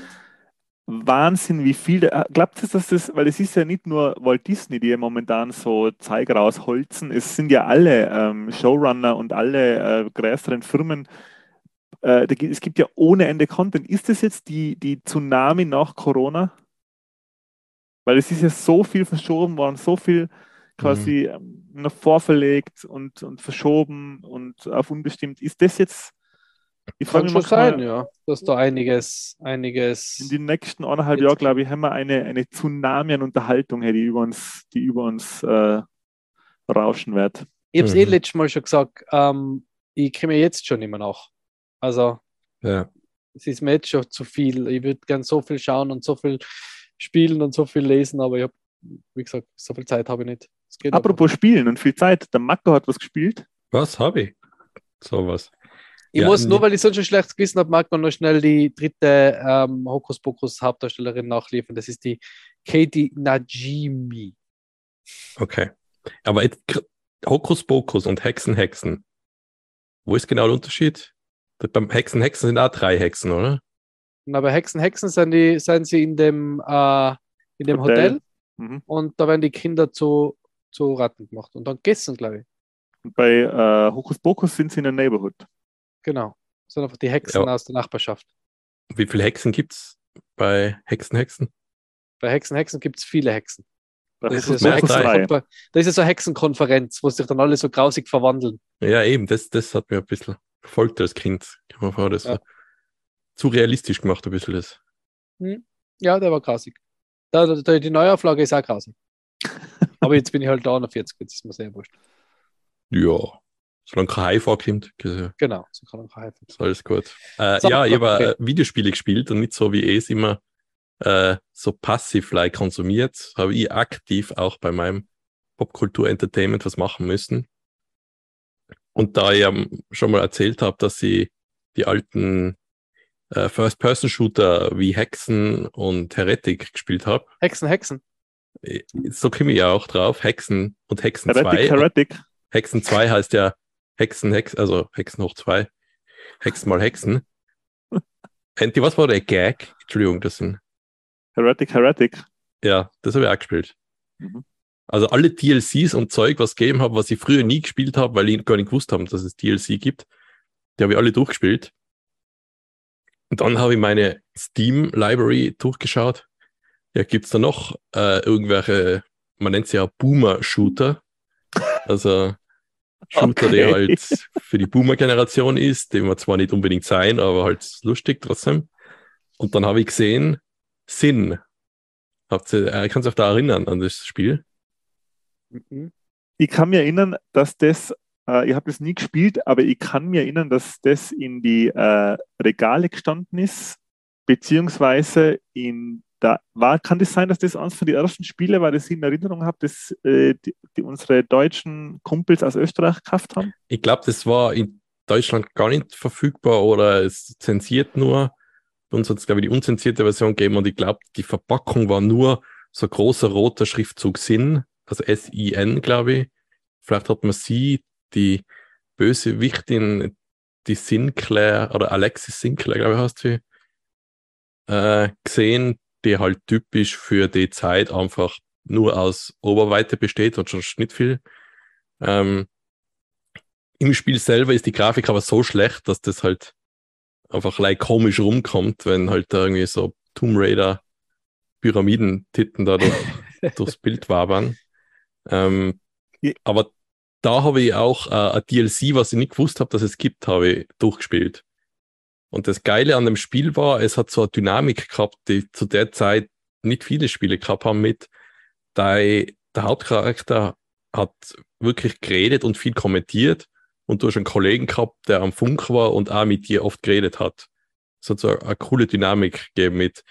Wahnsinn, wie viel. da- Glaubt ihr, dass das, weil es ist ja nicht nur Walt Disney, die ja momentan so Zeug rausholzen, es sind ja alle ähm, Showrunner und alle äh, größeren Firmen. Äh, da, es gibt ja ohne Ende Content. Ist das jetzt die, die Tsunami nach Corona? Weil es ist ja so viel verschoben worden, so viel quasi ähm, noch vorverlegt und, und verschoben und auf unbestimmt. Ist das jetzt, ich frage Kann mich schon sein, ja. Dass da einiges, einiges. in den nächsten anderthalb Jahren, glaube ich, haben wir eine, eine Tsunami an Unterhaltung, die über uns, die über uns äh, rauschen wird. Ich habe es eh Mhm. letztes Mal schon gesagt, ähm, ich komme jetzt schon immer nach. Also, Ja. es ist mir jetzt schon zu viel. Ich würde gern so viel schauen und so viel spielen und so viel lesen, aber ich habe, wie gesagt, so viel Zeit habe ich nicht. Apropos Spielen und viel Zeit, der Mako hat was gespielt. Was habe ich? Sowas. Ich Ja, muss, nur nee. weil ich sonst ein schlechtes Gewissen habe, mag man noch schnell die dritte ähm, Hokus Pokus Hauptdarstellerin nachliefern. Das ist die Katie Najimy. Okay. Aber jetzt, K- Hokus Pokus und Hexen, Hexen. Wo ist genau der Unterschied? Beim Hexen, Hexen sind auch drei Hexen, oder? Und aber Hexen, Hexen sind, die, sind sie in dem, äh, in dem Hotel. Hotel, Mhm. und da werden die Kinder zu, zu Ratten gemacht und dann gegessen, glaube ich. Und bei äh, Hokus Pokus sind sie in der Neighborhood. Genau. Das sind einfach die Hexen Ja. aus der Nachbarschaft. Wie viele Hexen gibt's bei Hexen, Hexen? Bei Hexen, Hexen gibt es viele Hexen. Das ist, ja so. Hexenkonfer- das ist ja so eine Hexenkonferenz, wo sich dann alle so grausig verwandeln. Ja, eben, das, das hat mir ein bisschen verfolgt als Kind. Ich mir vor, das Ja. war zu realistisch gemacht, ein bisschen das. Ja, der war grausig. Da, da, die Neuauflage ist auch grausig. Aber jetzt bin ich halt 41, jetzt ist mir sehr wurscht. Ja, solange kein Hai vorkommt, Genau, so kann man auch helfen. ist alles gut. Äh, So, ja, ich habe okay. äh, Videospiele gespielt und nicht so wie es immer äh, so passiv-like konsumiert, habe ich aktiv auch bei meinem Popkultur-Entertainment was machen müssen. Und da ich ähm, schon mal erzählt habe, dass ich die alten äh, First-Person-Shooter wie Hexen und Heretic gespielt habe, Hexen, Hexen. so komme ich ja auch drauf, Hexen und Hexen 2. Heretic, Heretic. Hexen 2 heißt ja Hexen, Hex, also Hexen hoch 2. Hexen mal Hexen. Andy, was war der Gag? Entschuldigung, das sind, Heretic, Heretic. ja, das habe ich auch gespielt. Mhm. Also alle DLCs und Zeug, was gegeben habe, was ich früher nie gespielt habe, weil ich gar nicht gewusst habe, dass es DLC gibt, die habe ich alle durchgespielt. Und dann habe ich meine Steam-Library durchgeschaut. Ja, gibt's da noch äh, irgendwelche, man nennt sie ja Boomer-Shooter. Also Shooter, der Okay. halt für die Boomer-Generation ist, den wir zwar nicht unbedingt sein, aber halt lustig trotzdem. Und dann habe ich gesehen, Sin. Habt ihr, äh, kannst du euch da erinnern an das Spiel? Mhm. Ich kann mir erinnern, dass das, äh, ich habe das nie gespielt, aber ich kann mir erinnern, dass das in die äh, Regale gestanden ist, beziehungsweise in da war, kann das sein, dass das eines von den ersten Spiele war, das ich in Erinnerung habe, dass äh, die, die unsere deutschen Kumpels aus Österreich gekauft haben? Ich glaube, das war in Deutschland gar nicht verfügbar oder es zensiert nur. Bei uns hat es, glaube ich, die unzensierte Version gegeben und ich glaube, die Verpackung war nur so großer roter Schriftzug Sin, also S-I-N, glaube ich. Vielleicht hat man sie, die böse Wichtin, die Sinclair oder Alexis Sinclair, glaube ich, heißt sie, äh, gesehen, die halt typisch für die Zeit einfach nur aus Oberweite besteht und schon nicht viel. Ähm, Im Spiel selber ist die Grafik aber so schlecht, dass das halt einfach like komisch rumkommt, wenn halt da irgendwie so Tomb Raider Pyramidentitten da durch, durchs Bild wabern. Ähm, aber da habe ich auch äh, ein DLC, was ich nicht gewusst habe, dass es gibt, habe ich durchgespielt. Und das Geile an dem Spiel war, es hat so eine Dynamik gehabt, die zu der Zeit nicht viele Spiele gehabt haben mit, der, der Hauptcharakter hat wirklich geredet und viel kommentiert und du hast einen Kollegen gehabt, der am Funk war und auch mit dir oft geredet hat. Es hat so eine, eine coole Dynamik gegeben mit,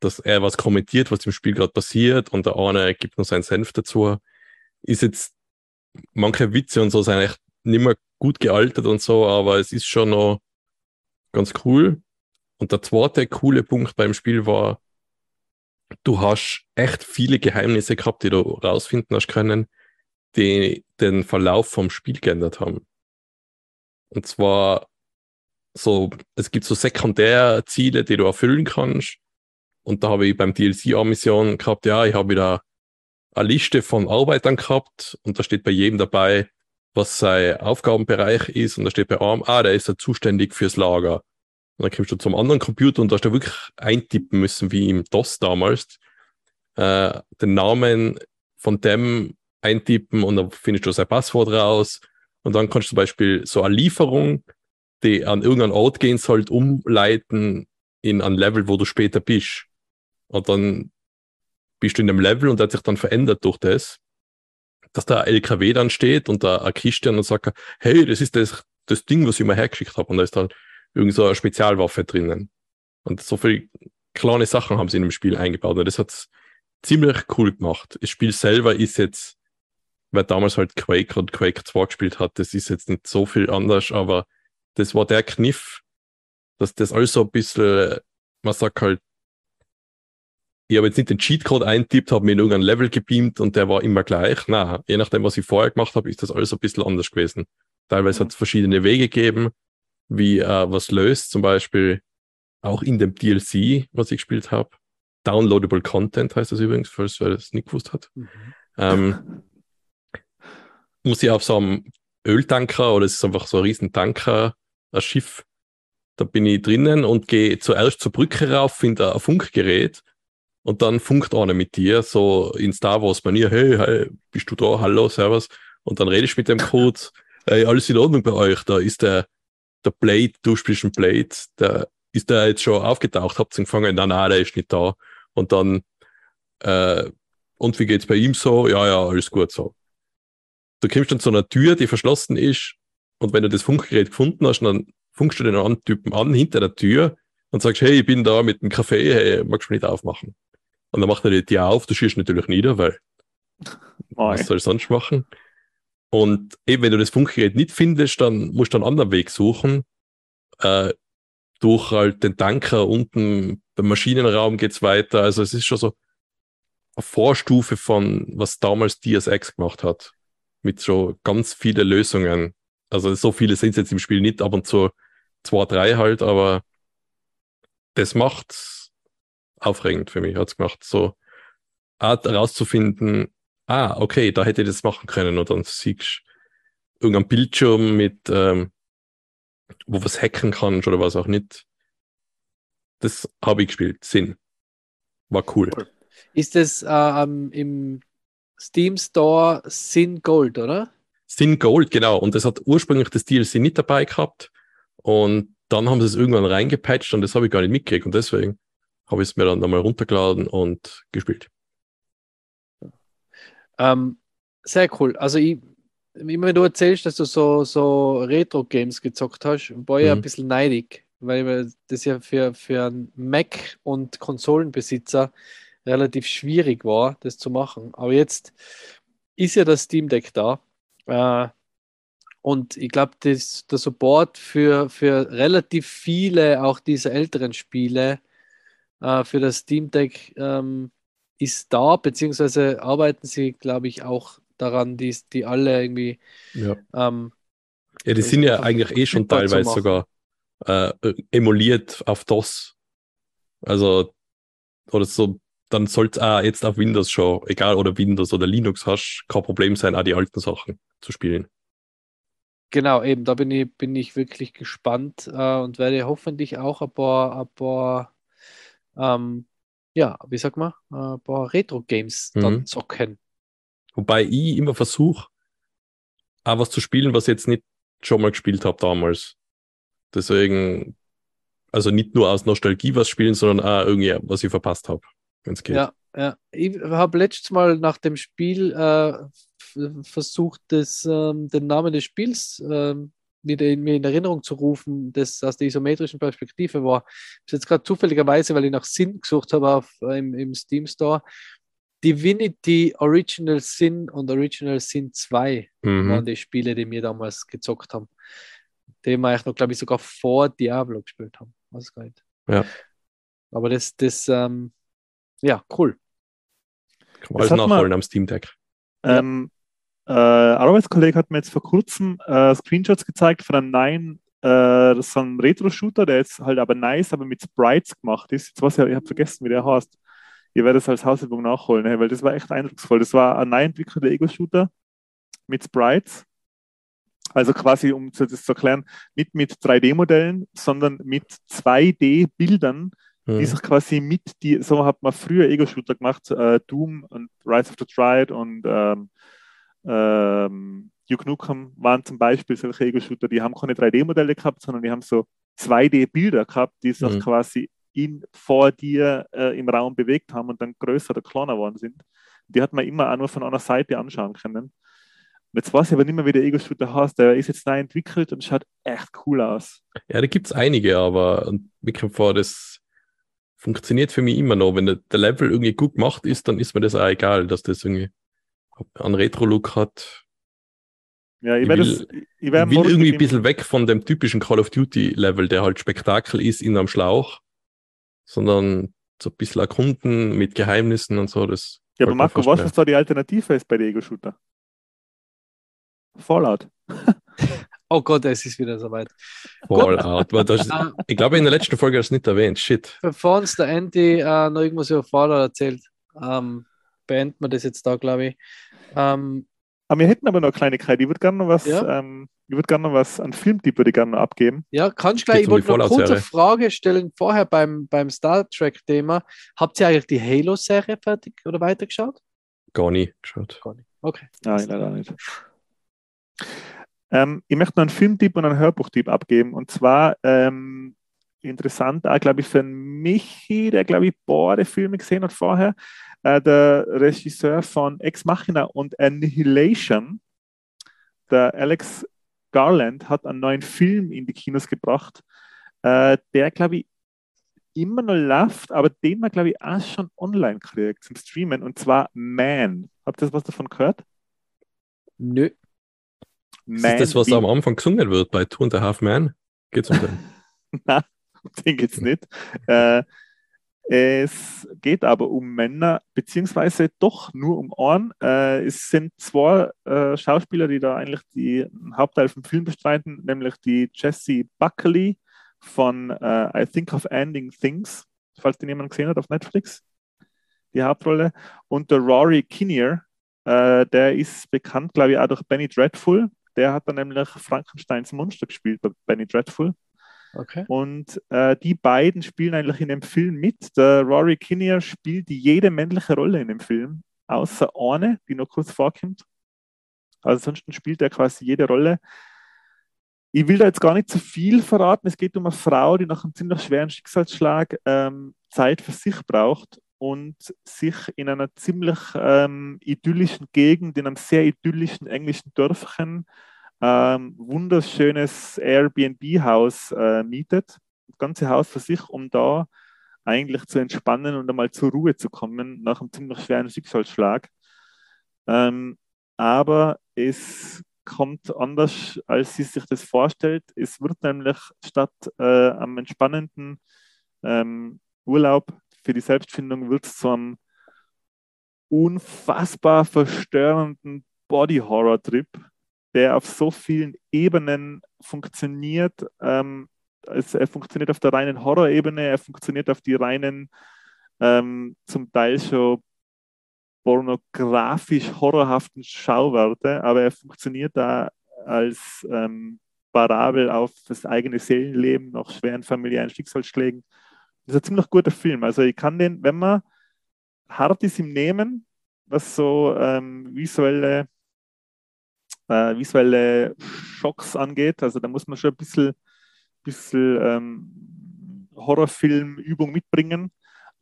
dass er was kommentiert, was im Spiel gerade passiert und der eine gibt noch seinen Senf dazu. Ist jetzt, manche Witze und so sind echt nicht mehr gut gealtert und so, aber es ist schon noch ganz cool. Und der zweite coole Punkt beim Spiel war, du hast echt viele Geheimnisse gehabt, die du rausfinden hast können, die den Verlauf vom Spiel geändert haben. Und zwar so, es gibt so Sekundärziele, die du erfüllen kannst. Und da habe ich beim DLC eine Mission gehabt, ja, ich habe wieder eine Liste von Arbeitern gehabt und da steht bei jedem dabei, was sein Aufgabenbereich ist und da steht bei einem, ah, der ist ja zuständig fürs Lager. Und dann kommst du zum anderen Computer und da hast du wirklich eintippen müssen, wie im DOS damals, äh, den Namen von dem eintippen und dann findest du sein Passwort raus und dann kannst du zum Beispiel so eine Lieferung, die an irgendeinen Ort gehen soll, umleiten in ein Level, wo du später bist. Und dann bist du in dem Level und der hat sich dann verändert durch das, dass da ein LKW dann steht und da ein Christian und sagt, hey, das ist das, das Ding, was ich mir hergeschickt habe. Und da ist dann irgend so eine Spezialwaffe drinnen. Und so viele kleine Sachen haben sie in dem Spiel eingebaut. Und das hat ziemlich cool gemacht. Das Spiel selber ist jetzt, wer damals halt Quake und Quake 2 gespielt hat, das ist jetzt nicht so viel anders, aber das war der Kniff, dass das alles so ein bisschen, man sagt halt, ich habe jetzt nicht den Cheatcode eintippt, habe mir in irgendein Level gebeamt und der war immer gleich. Na, je nachdem, was ich vorher gemacht habe, ist das alles ein bisschen anders gewesen. Teilweise mhm. hat es verschiedene Wege gegeben, wie äh, was löst, zum Beispiel auch in dem DLC, was ich gespielt habe. Downloadable Content heißt das übrigens, falls wer das nicht gewusst hat. Mhm. Ähm, muss ich auf so einem Öltanker oder es ist einfach so ein riesen Tanker, ein Schiff, da bin ich drinnen und gehe zuerst zur Brücke rauf, finde ein Funkgerät und dann funkt einer mit dir, so in Star Wars Manier, hey, hey, bist du da, hallo, servus. Und dann rede ich mit dem Code, hey, alles in Ordnung bei euch, da ist der, der Blade, du spielst ein Blade, der, ist der jetzt schon aufgetaucht, habt ihr gefangen? Nein, nein, der ist nicht da. Und dann, äh, und wie geht's bei ihm so? Ja, ja, alles gut so. Du kommst dann zu einer Tür, die verschlossen ist, und wenn du das Funkgerät gefunden hast, dann funkst du den anderen Typen an hinter der Tür und sagst, hey, ich bin da mit dem Kaffee, hey, magst du mich nicht aufmachen? Und dann macht er die auf, du schießt natürlich nieder, weil oh, was soll er sonst machen? Und eben, wenn du das Funkgerät nicht findest, dann musst du einen anderen Weg suchen. Äh, durch halt den Tanker unten beim Maschinenraum geht's weiter. Also es ist schon so eine Vorstufe von, was damals DSX gemacht hat. Mit so ganz viele Lösungen. Also so viele sind es jetzt im Spiel nicht, ab und zu zwei, drei halt, aber das macht aufregend für mich, hat's gemacht. So Art herauszufinden, ah, okay, da hätte ich das machen können und dann siehst du irgendein Bildschirm mit, ähm, wo was hacken kannst oder was auch nicht. Das habe ich gespielt. Sinn. War cool. Ist das äh, im Steam Store Sin Gold, oder? Sin Gold, genau. Und das hat ursprünglich das DLC nicht dabei gehabt. Und dann haben sie es irgendwann reingepatcht und das habe ich gar nicht mitgekriegt. Und deswegen habe ich es mir dann nochmal runtergeladen und gespielt. Ähm, sehr cool. Also ich, immer wenn du erzählst, dass du so, so Retro-Games gezockt hast, war ich mhm. ein bisschen neidig, weil das ja für, für einen Mac- und Konsolenbesitzer relativ schwierig war, das zu machen. Aber jetzt ist ja das Steam Deck da. Äh, und ich glaube, der Support für, für relativ viele auch dieser älteren Spiele äh, für das Steam Deck ähm, ist da, beziehungsweise arbeiten sie, glaube ich, auch daran, die, die alle irgendwie. Ja, ähm, ja die sind ja eigentlich eh schon teilweise sogar äh, emuliert auf DOS. Also, oder so, dann soll es auch jetzt auf Windows schon, egal oder Windows oder Linux hast, kein Problem sein, auch die alten Sachen zu spielen. Genau, eben, da bin ich, bin ich wirklich gespannt äh, und werde hoffentlich auch ein paar, ein paar ähm, ja, wie sag man, ein paar Retro-Games mhm. dann zocken. Wobei ich immer versuche, auch was zu spielen, was ich jetzt nicht schon mal gespielt habe damals. Deswegen, also nicht nur aus Nostalgie was spielen, sondern auch irgendwie, was ich verpasst habe, wenn es geht. Ja, ja. Ich habe letztes Mal nach dem Spiel äh, versucht, das, ähm, den Namen des Spiels ähm, wieder in, mir in Erinnerung zu rufen, das aus der isometrischen Perspektive war. Ist jetzt gerade zufälligerweise, weil ich nach Sinn gesucht habe auf, äh, im, im Steam Store. Divinity Original Sin und Original Sin 2 mhm. waren die Spiele, die wir damals gezockt haben. Die wir eigentlich noch, glaube ich, sogar vor Diablo gespielt haben. Was gar nicht. Ja. Aber das, das, ähm, ja, cool. Kann man alles nachholen am Steam Deck. Ähm, äh, Arbeitskollege hat mir jetzt vor kurzem äh, Screenshots gezeigt von einem neuen äh, so ein Retro-Shooter, der jetzt halt aber nice, aber mit Sprites gemacht ist. Jetzt weiß ich, ich habe vergessen, wie der heißt. Ihr werdet es als Hausübung nachholen, ne? weil das war echt eindrucksvoll. Das war ein neu entwickelter Ego-Shooter mit Sprites. Also quasi, um das zu erklären, nicht mit 3D-Modellen, sondern mit 2D-Bildern, die Hm. sich quasi mit die, so hat man früher Ego-Shooter gemacht, äh, Doom und Rise of the Triad und ähm, ähm, Duke Nukem waren zum Beispiel solche Ego-Shooter, die haben keine 3D-Modelle gehabt, sondern die haben so 2D-Bilder gehabt, die sich Mhm. quasi in, vor dir äh, im Raum bewegt haben und dann größer oder kleiner geworden sind. Die hat man immer auch nur von einer Seite anschauen können. Und jetzt weiß ich aber nicht mehr, wie der Ego-Shooter heißt. Der ist jetzt neu entwickelt und schaut echt cool aus. Ja, da gibt es einige, aber kommt vor, das funktioniert für mich immer noch. Wenn der Level irgendwie gut gemacht ist, dann ist mir das auch egal, dass das irgendwie einen Retro-Look hat. Ja, ich Ich werde will- das- ich will irgendwie ein bisschen weg von dem typischen Call of Duty-Level, der halt Spektakel ist in einem Schlauch, sondern so ein bisschen erkunden mit Geheimnissen und so. Das Ja, aber Marco, was da die Alternative ist bei den Ego-Shooter? Fallout. Oh Gott, es ist wieder soweit. Fallout. das, Äh, ich glaube, in der letzten Folge hast du es nicht erwähnt. Shit. bevor uns der Andy äh, noch irgendwas über Fallout erzählt, ähm, beenden wir das jetzt da, glaube ich. Ähm, Aber wir hätten aber noch eine Kleinigkeit. Ich würde gerne noch was, Ja. ähm, ich würde gerne noch was, einen Filmtipp würde ich gerne noch abgeben. ja, kannst du gleich, Geht's ich um wollte noch eine Fallout-Serie? Frage stellen, vorher beim, beim Star Trek-Thema. Habt ihr eigentlich die Halo-Serie fertig oder weitergeschaut? Gar nicht geschaut. Gar nicht. Okay. Nein, leider nicht. Ähm, ich möchte noch einen Filmtipp und einen Hörbuchtipp abgeben. Und zwar ähm, interessant, auch glaube ich für einen Michi, der glaube ich beide Filme gesehen hat vorher, äh, der Regisseur von Ex Machina und Annihilation, der Alex Garland, hat einen neuen Film in die Kinos gebracht, äh, der glaube ich immer noch läuft, aber den man glaube ich auch schon online kriegt zum Streamen und zwar Man. Habt ihr was davon gehört? Nö. Ist das was am Anfang gesungen wird bei Two and a Half Man? Geht's um den? Nein, um den geht es nicht. Äh, es geht aber um Männer, beziehungsweise doch nur um einen. Äh, es sind zwei äh, Schauspieler, die da eigentlich die einen Hauptteil vom Film bestreiten, nämlich die Jessie Buckley von äh, I Think of Ending Things, falls den jemand gesehen hat auf Netflix, die Hauptrolle, und der Rory Kinnear, äh, der ist bekannt, glaube ich, auch durch Benny Dreadful. Der hat dann nämlich Frankensteins Monster gespielt bei Benny Dreadful. Okay. Und äh, die beiden spielen eigentlich in dem Film mit. Der Rory Kinnear spielt jede männliche Rolle in dem Film, außer eine, die noch kurz vorkommt. Also ansonsten spielt er quasi jede Rolle. Ich will da jetzt gar nicht zu viel verraten. Es geht um eine Frau, die nach einem ziemlich schweren Schicksalsschlag ähm, Zeit für sich braucht und sich in einer ziemlich ähm, idyllischen Gegend, in einem sehr idyllischen englischen Dörfchen, ähm, wunderschönes Airbnb-Haus äh, mietet. Das ganze Haus für sich, um da eigentlich zu entspannen und einmal zur Ruhe zu kommen nach einem ziemlich schweren Schicksalsschlag. Ähm, aber es kommt anders, als sie sich das vorstellt. Es wird nämlich statt äh, am entspannenden ähm, Urlaub für die Selbstfindung wird es zu einem unfassbar verstörenden Body-Horror-Trip, der auf so vielen Ebenen funktioniert. Ähm, es, er funktioniert auf der reinen Horror-Ebene, er funktioniert auf die reinen, ähm, zum Teil schon pornografisch horrorhaften Schauwerte, aber er funktioniert da als ähm, Parabel auf das eigene Seelenleben nach schweren familiären Schicksalsschlägen. Das ist ein ziemlich guter Film. Also ich kann den, wenn man hart ist im Nehmen, was so ähm, visuelle, äh, visuelle Schocks angeht, also da muss man schon ein bisschen, bisschen ähm, Horrorfilmübung mitbringen.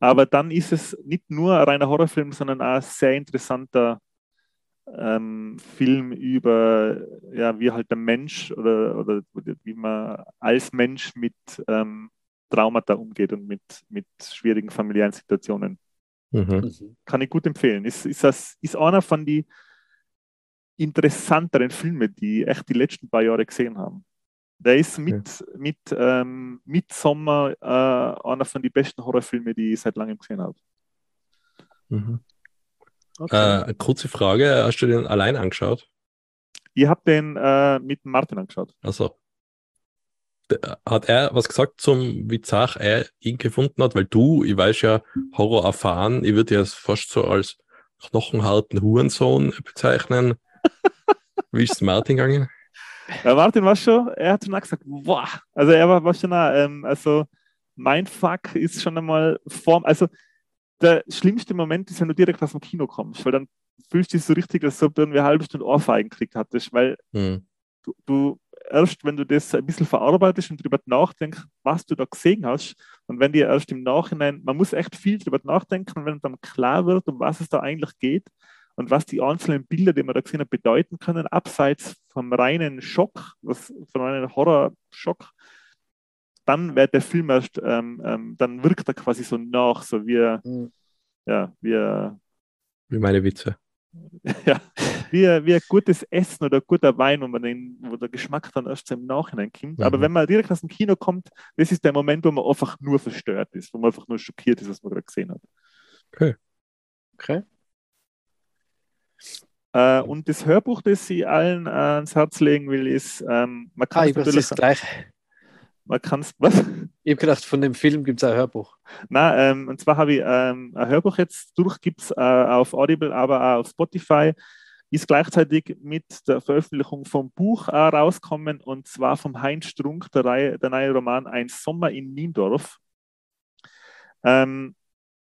Aber dann ist es nicht nur ein reiner Horrorfilm, sondern auch ein sehr interessanter ähm, Film über, ja, wie halt der Mensch oder, oder wie man als Mensch mit ähm, Traumata umgeht und mit, mit schwierigen familiären Situationen. Mhm. Mhm. Kann ich gut empfehlen. Ist, ist, das, ist einer von den interessanteren Filmen, die ich echt die letzten paar Jahre gesehen haben. Der ist mit, mit ähm, Midsommar äh, einer von den besten Horrorfilmen, die ich seit langem gesehen habe. Mhm. Okay. Äh, kurze Frage, hast du den allein angeschaut? Ich habe den äh, mit Martin angeschaut. Also, hat er was gesagt zum, wie zach er ihn gefunden hat? Weil du, ich weiß ja, Horror erfahren, ich würde ja fast so als knochenharten Hurensohn bezeichnen. Wie ist es Martin gegangen? Ja, Martin war schon, er hat schon gesagt, boah, also er war, war schon, ähm, also mein Fuck ist schon einmal Form, also der schlimmste Moment ist, wenn du direkt aus dem Kino kommst, weil dann fühlst du dich so richtig, als ob du irgendwie eine halbe Stunde Ohrfeigen gekriegt hattest, weil hm. du, du, erst, wenn du das ein bisschen verarbeitest und darüber nachdenkst, was du da gesehen hast, und wenn dir erst im Nachhinein, man muss echt viel darüber nachdenken, wenn dann klar wird, um was es da eigentlich geht und was die einzelnen Bilder, die man da gesehen hat, bedeuten können, abseits vom reinen Schock, was, vom reinen Horrorschock, dann wird der Film erst, ähm, ähm, dann wirkt er quasi so nach, so wie, mhm. ja, wie, wie meine Witze. ja, wie, wie ein gutes Essen oder ein guter Wein, wo, man den, wo der Geschmack dann erst im Nachhinein kommt. Mhm. Aber wenn man direkt aus dem Kino kommt, das ist der Moment, wo man einfach nur verstört ist, wo man einfach nur schockiert ist, was man gerade gesehen hat. Okay. Okay. Äh, und das Hörbuch, das ich allen äh, ans Herz legen will, ist, ähm, man kann ah, es natürlich. Das gleich. Man kann es, was? Ich habe gedacht, von dem Film gibt es ein Hörbuch. Na, ähm, und zwar habe ich ähm, ein Hörbuch jetzt durch, gibt es äh, auf Audible, aber auch auf Spotify. Ist gleichzeitig mit der Veröffentlichung vom Buch äh, rauskommen und zwar vom Heinz Strunk, der, Reihe, der neue Roman Ein Sommer in Niendorf. Ähm,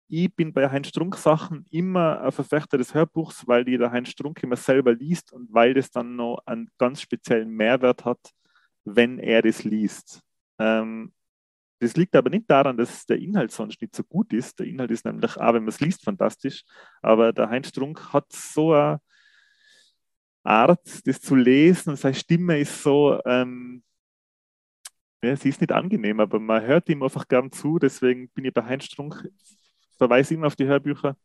ich bin bei Heinz Strunk Sachen immer ein Verfechter des Hörbuchs, weil die der Heinz Strunk immer selber liest und weil das dann noch einen ganz speziellen Mehrwert hat, wenn er das liest. Ähm, das liegt aber nicht daran, dass der Inhalt sonst nicht so gut ist. Der Inhalt ist nämlich, auch wenn man es liest, fantastisch. Aber der Heinz Strunk hat so eine Art, das zu lesen und seine Stimme ist so, ähm, ja, sie ist nicht angenehm, aber man hört ihm einfach gern zu. Deswegen bin ich bei Heinz Strunk, verweise immer auf die Hörbücher.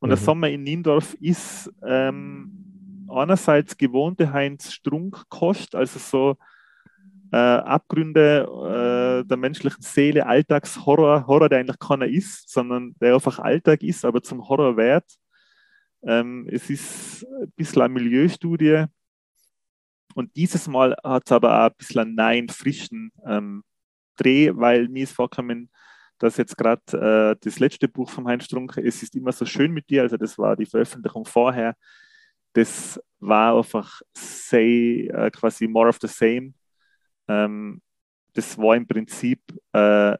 Und mhm. der Sommer in Niendorf ist ähm, einerseits gewohnte Heinz Strunk-Kost, also so äh, Abgründe äh, der menschlichen Seele, Alltagshorror, Horror, der eigentlich keiner ist, sondern der einfach Alltag ist, aber zum Horror wert. Ähm, es ist ein bisschen eine Milieustudie. Und dieses Mal hat es aber auch ein bisschen einen neuen, frischen ähm, Dreh, weil mir ist vorgekommen, dass jetzt gerade äh, das letzte Buch von Heinz Strunk, Es ist immer so schön mit dir, also das war die Veröffentlichung vorher, das war einfach say, äh, quasi more of the same. Ähm, das war im Prinzip äh,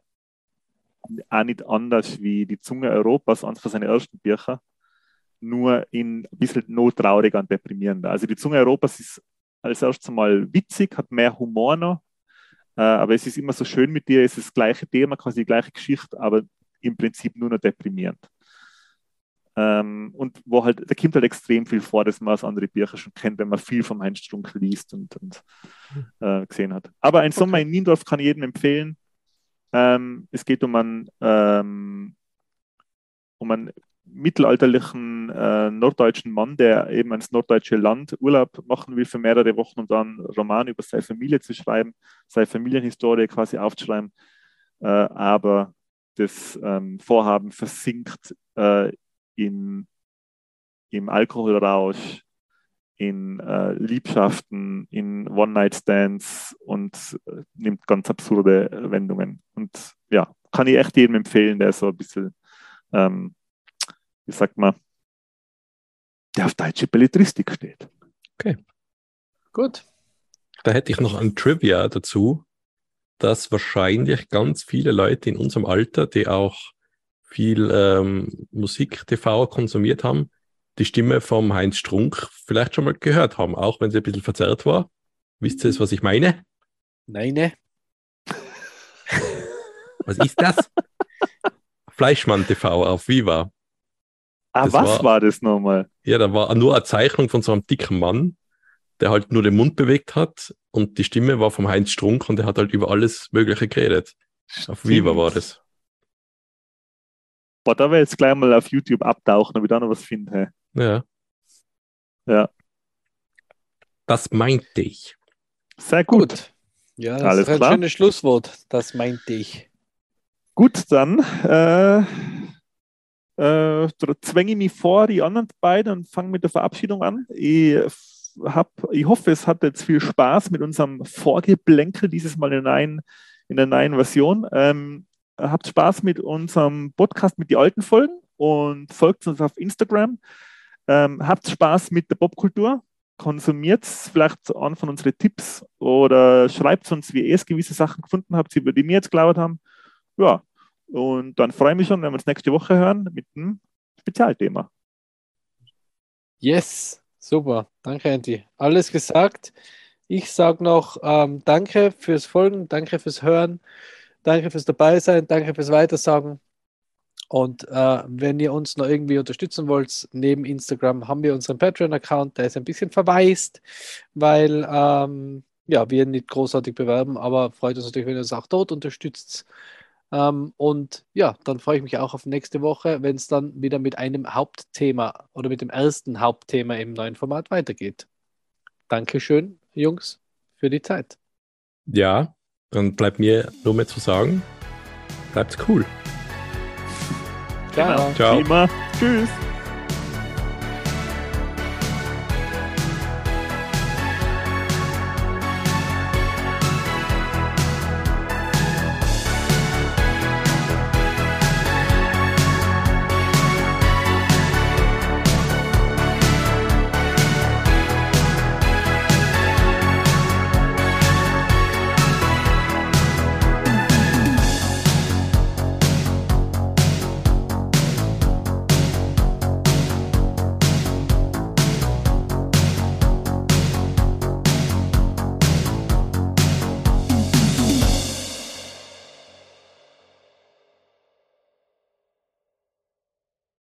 auch nicht anders wie die Zunge Europas, eines von seinen ersten Bücher, nur in ein bisschen nottrauriger und deprimierender. Also die Zunge Europas ist als erstes mal witzig, hat mehr Humor noch, aber es ist immer so schön mit dir, es ist das gleiche Thema, quasi die gleiche Geschichte, aber im Prinzip nur noch deprimierend. Ähm, und wo halt, da kommt halt extrem viel vor, dass man aus anderen Büchern schon kennt, wenn man viel vom Heinz Strunk liest und, und äh, gesehen hat. Aber ein Sommer okay. in Niendorf kann ich jedem empfehlen. Ähm, es geht um einen, ähm, um einen mittelalterlichen äh, norddeutschen Mann, der eben ins norddeutsche Land Urlaub machen will für mehrere Wochen, um dann Roman über seine Familie zu schreiben, seine Familienhistorie quasi aufzuschreiben. Äh, aber das ähm, Vorhaben versinkt äh, in, im Alkoholrausch, in äh, Liebschaften, in One-Night-Stands und äh, nimmt ganz absurde Wendungen. Und ja, kann ich echt jedem empfehlen, der so ein bisschen, ähm, wie sagt man, der auf deutsche Belletristik steht. Okay. Gut. Da hätte ich noch ein Trivia dazu, dass wahrscheinlich ganz viele Leute in unserem Alter, die auch viel ähm, Musik, TV konsumiert haben, die Stimme vom Heinz Strunk vielleicht schon mal gehört haben, auch wenn sie ein bisschen verzerrt war. Wisst ihr, was ich meine? Nein. Ne. Was ist das? Fleischmann TV auf Viva. Ah, das was war, war, das nochmal? Ja, da war nur eine Zeichnung von so einem dicken Mann, der halt nur den Mund bewegt hat und die Stimme war vom Heinz Strunk und der hat halt über alles Mögliche geredet. Stimmt. Auf Viva war das. Boah, da werde ich jetzt gleich mal auf YouTube abtauchen, ob ich da noch was finde. Ja. Ja. Das meinte ich. Sehr gut. gut. Ja, das Alles ist ein klar. schönes Schlusswort. Das meinte ich. Gut, dann äh, äh, zwänge ich mich vor die anderen beiden und fange mit der Verabschiedung an. Ich hab, ich hoffe, es hat jetzt viel Spaß mit unserem Vorgeblänkel dieses Mal in, ein, in der neuen Version. Ähm, habt Spaß mit unserem Podcast, mit den alten Folgen und folgt uns auf Instagram. Ähm, habt Spaß mit der Popkultur. Konsumiert vielleicht an von unseren Tipps oder schreibt uns, wie ihr es gewisse Sachen gefunden habt, über die wir jetzt gelauert haben. Ja, und dann freue ich mich schon, wenn wir uns nächste Woche hören mit einem Spezialthema. Yes, super. Danke, Andy. Alles gesagt. Ich sage noch ähm, Danke fürs Folgen, danke fürs Hören, danke fürs Dabeisein, danke fürs Weitersagen. Und äh, wenn ihr uns noch irgendwie unterstützen wollt, neben Instagram haben wir unseren Patreon-Account, der ist ein bisschen verwaist, weil ähm, ja, wir nicht großartig bewerben, aber freut uns natürlich, wenn ihr uns auch dort unterstützt. Ähm, und ja, dann freue ich mich auch auf nächste Woche, wenn es dann wieder mit einem Hauptthema oder mit dem ersten Hauptthema im neuen Format weitergeht. Dankeschön, Jungs, für die Zeit. Ja, dann bleibt mir nur mehr zu sagen, bleibt cool. Ciao. Ciao. Tschüss.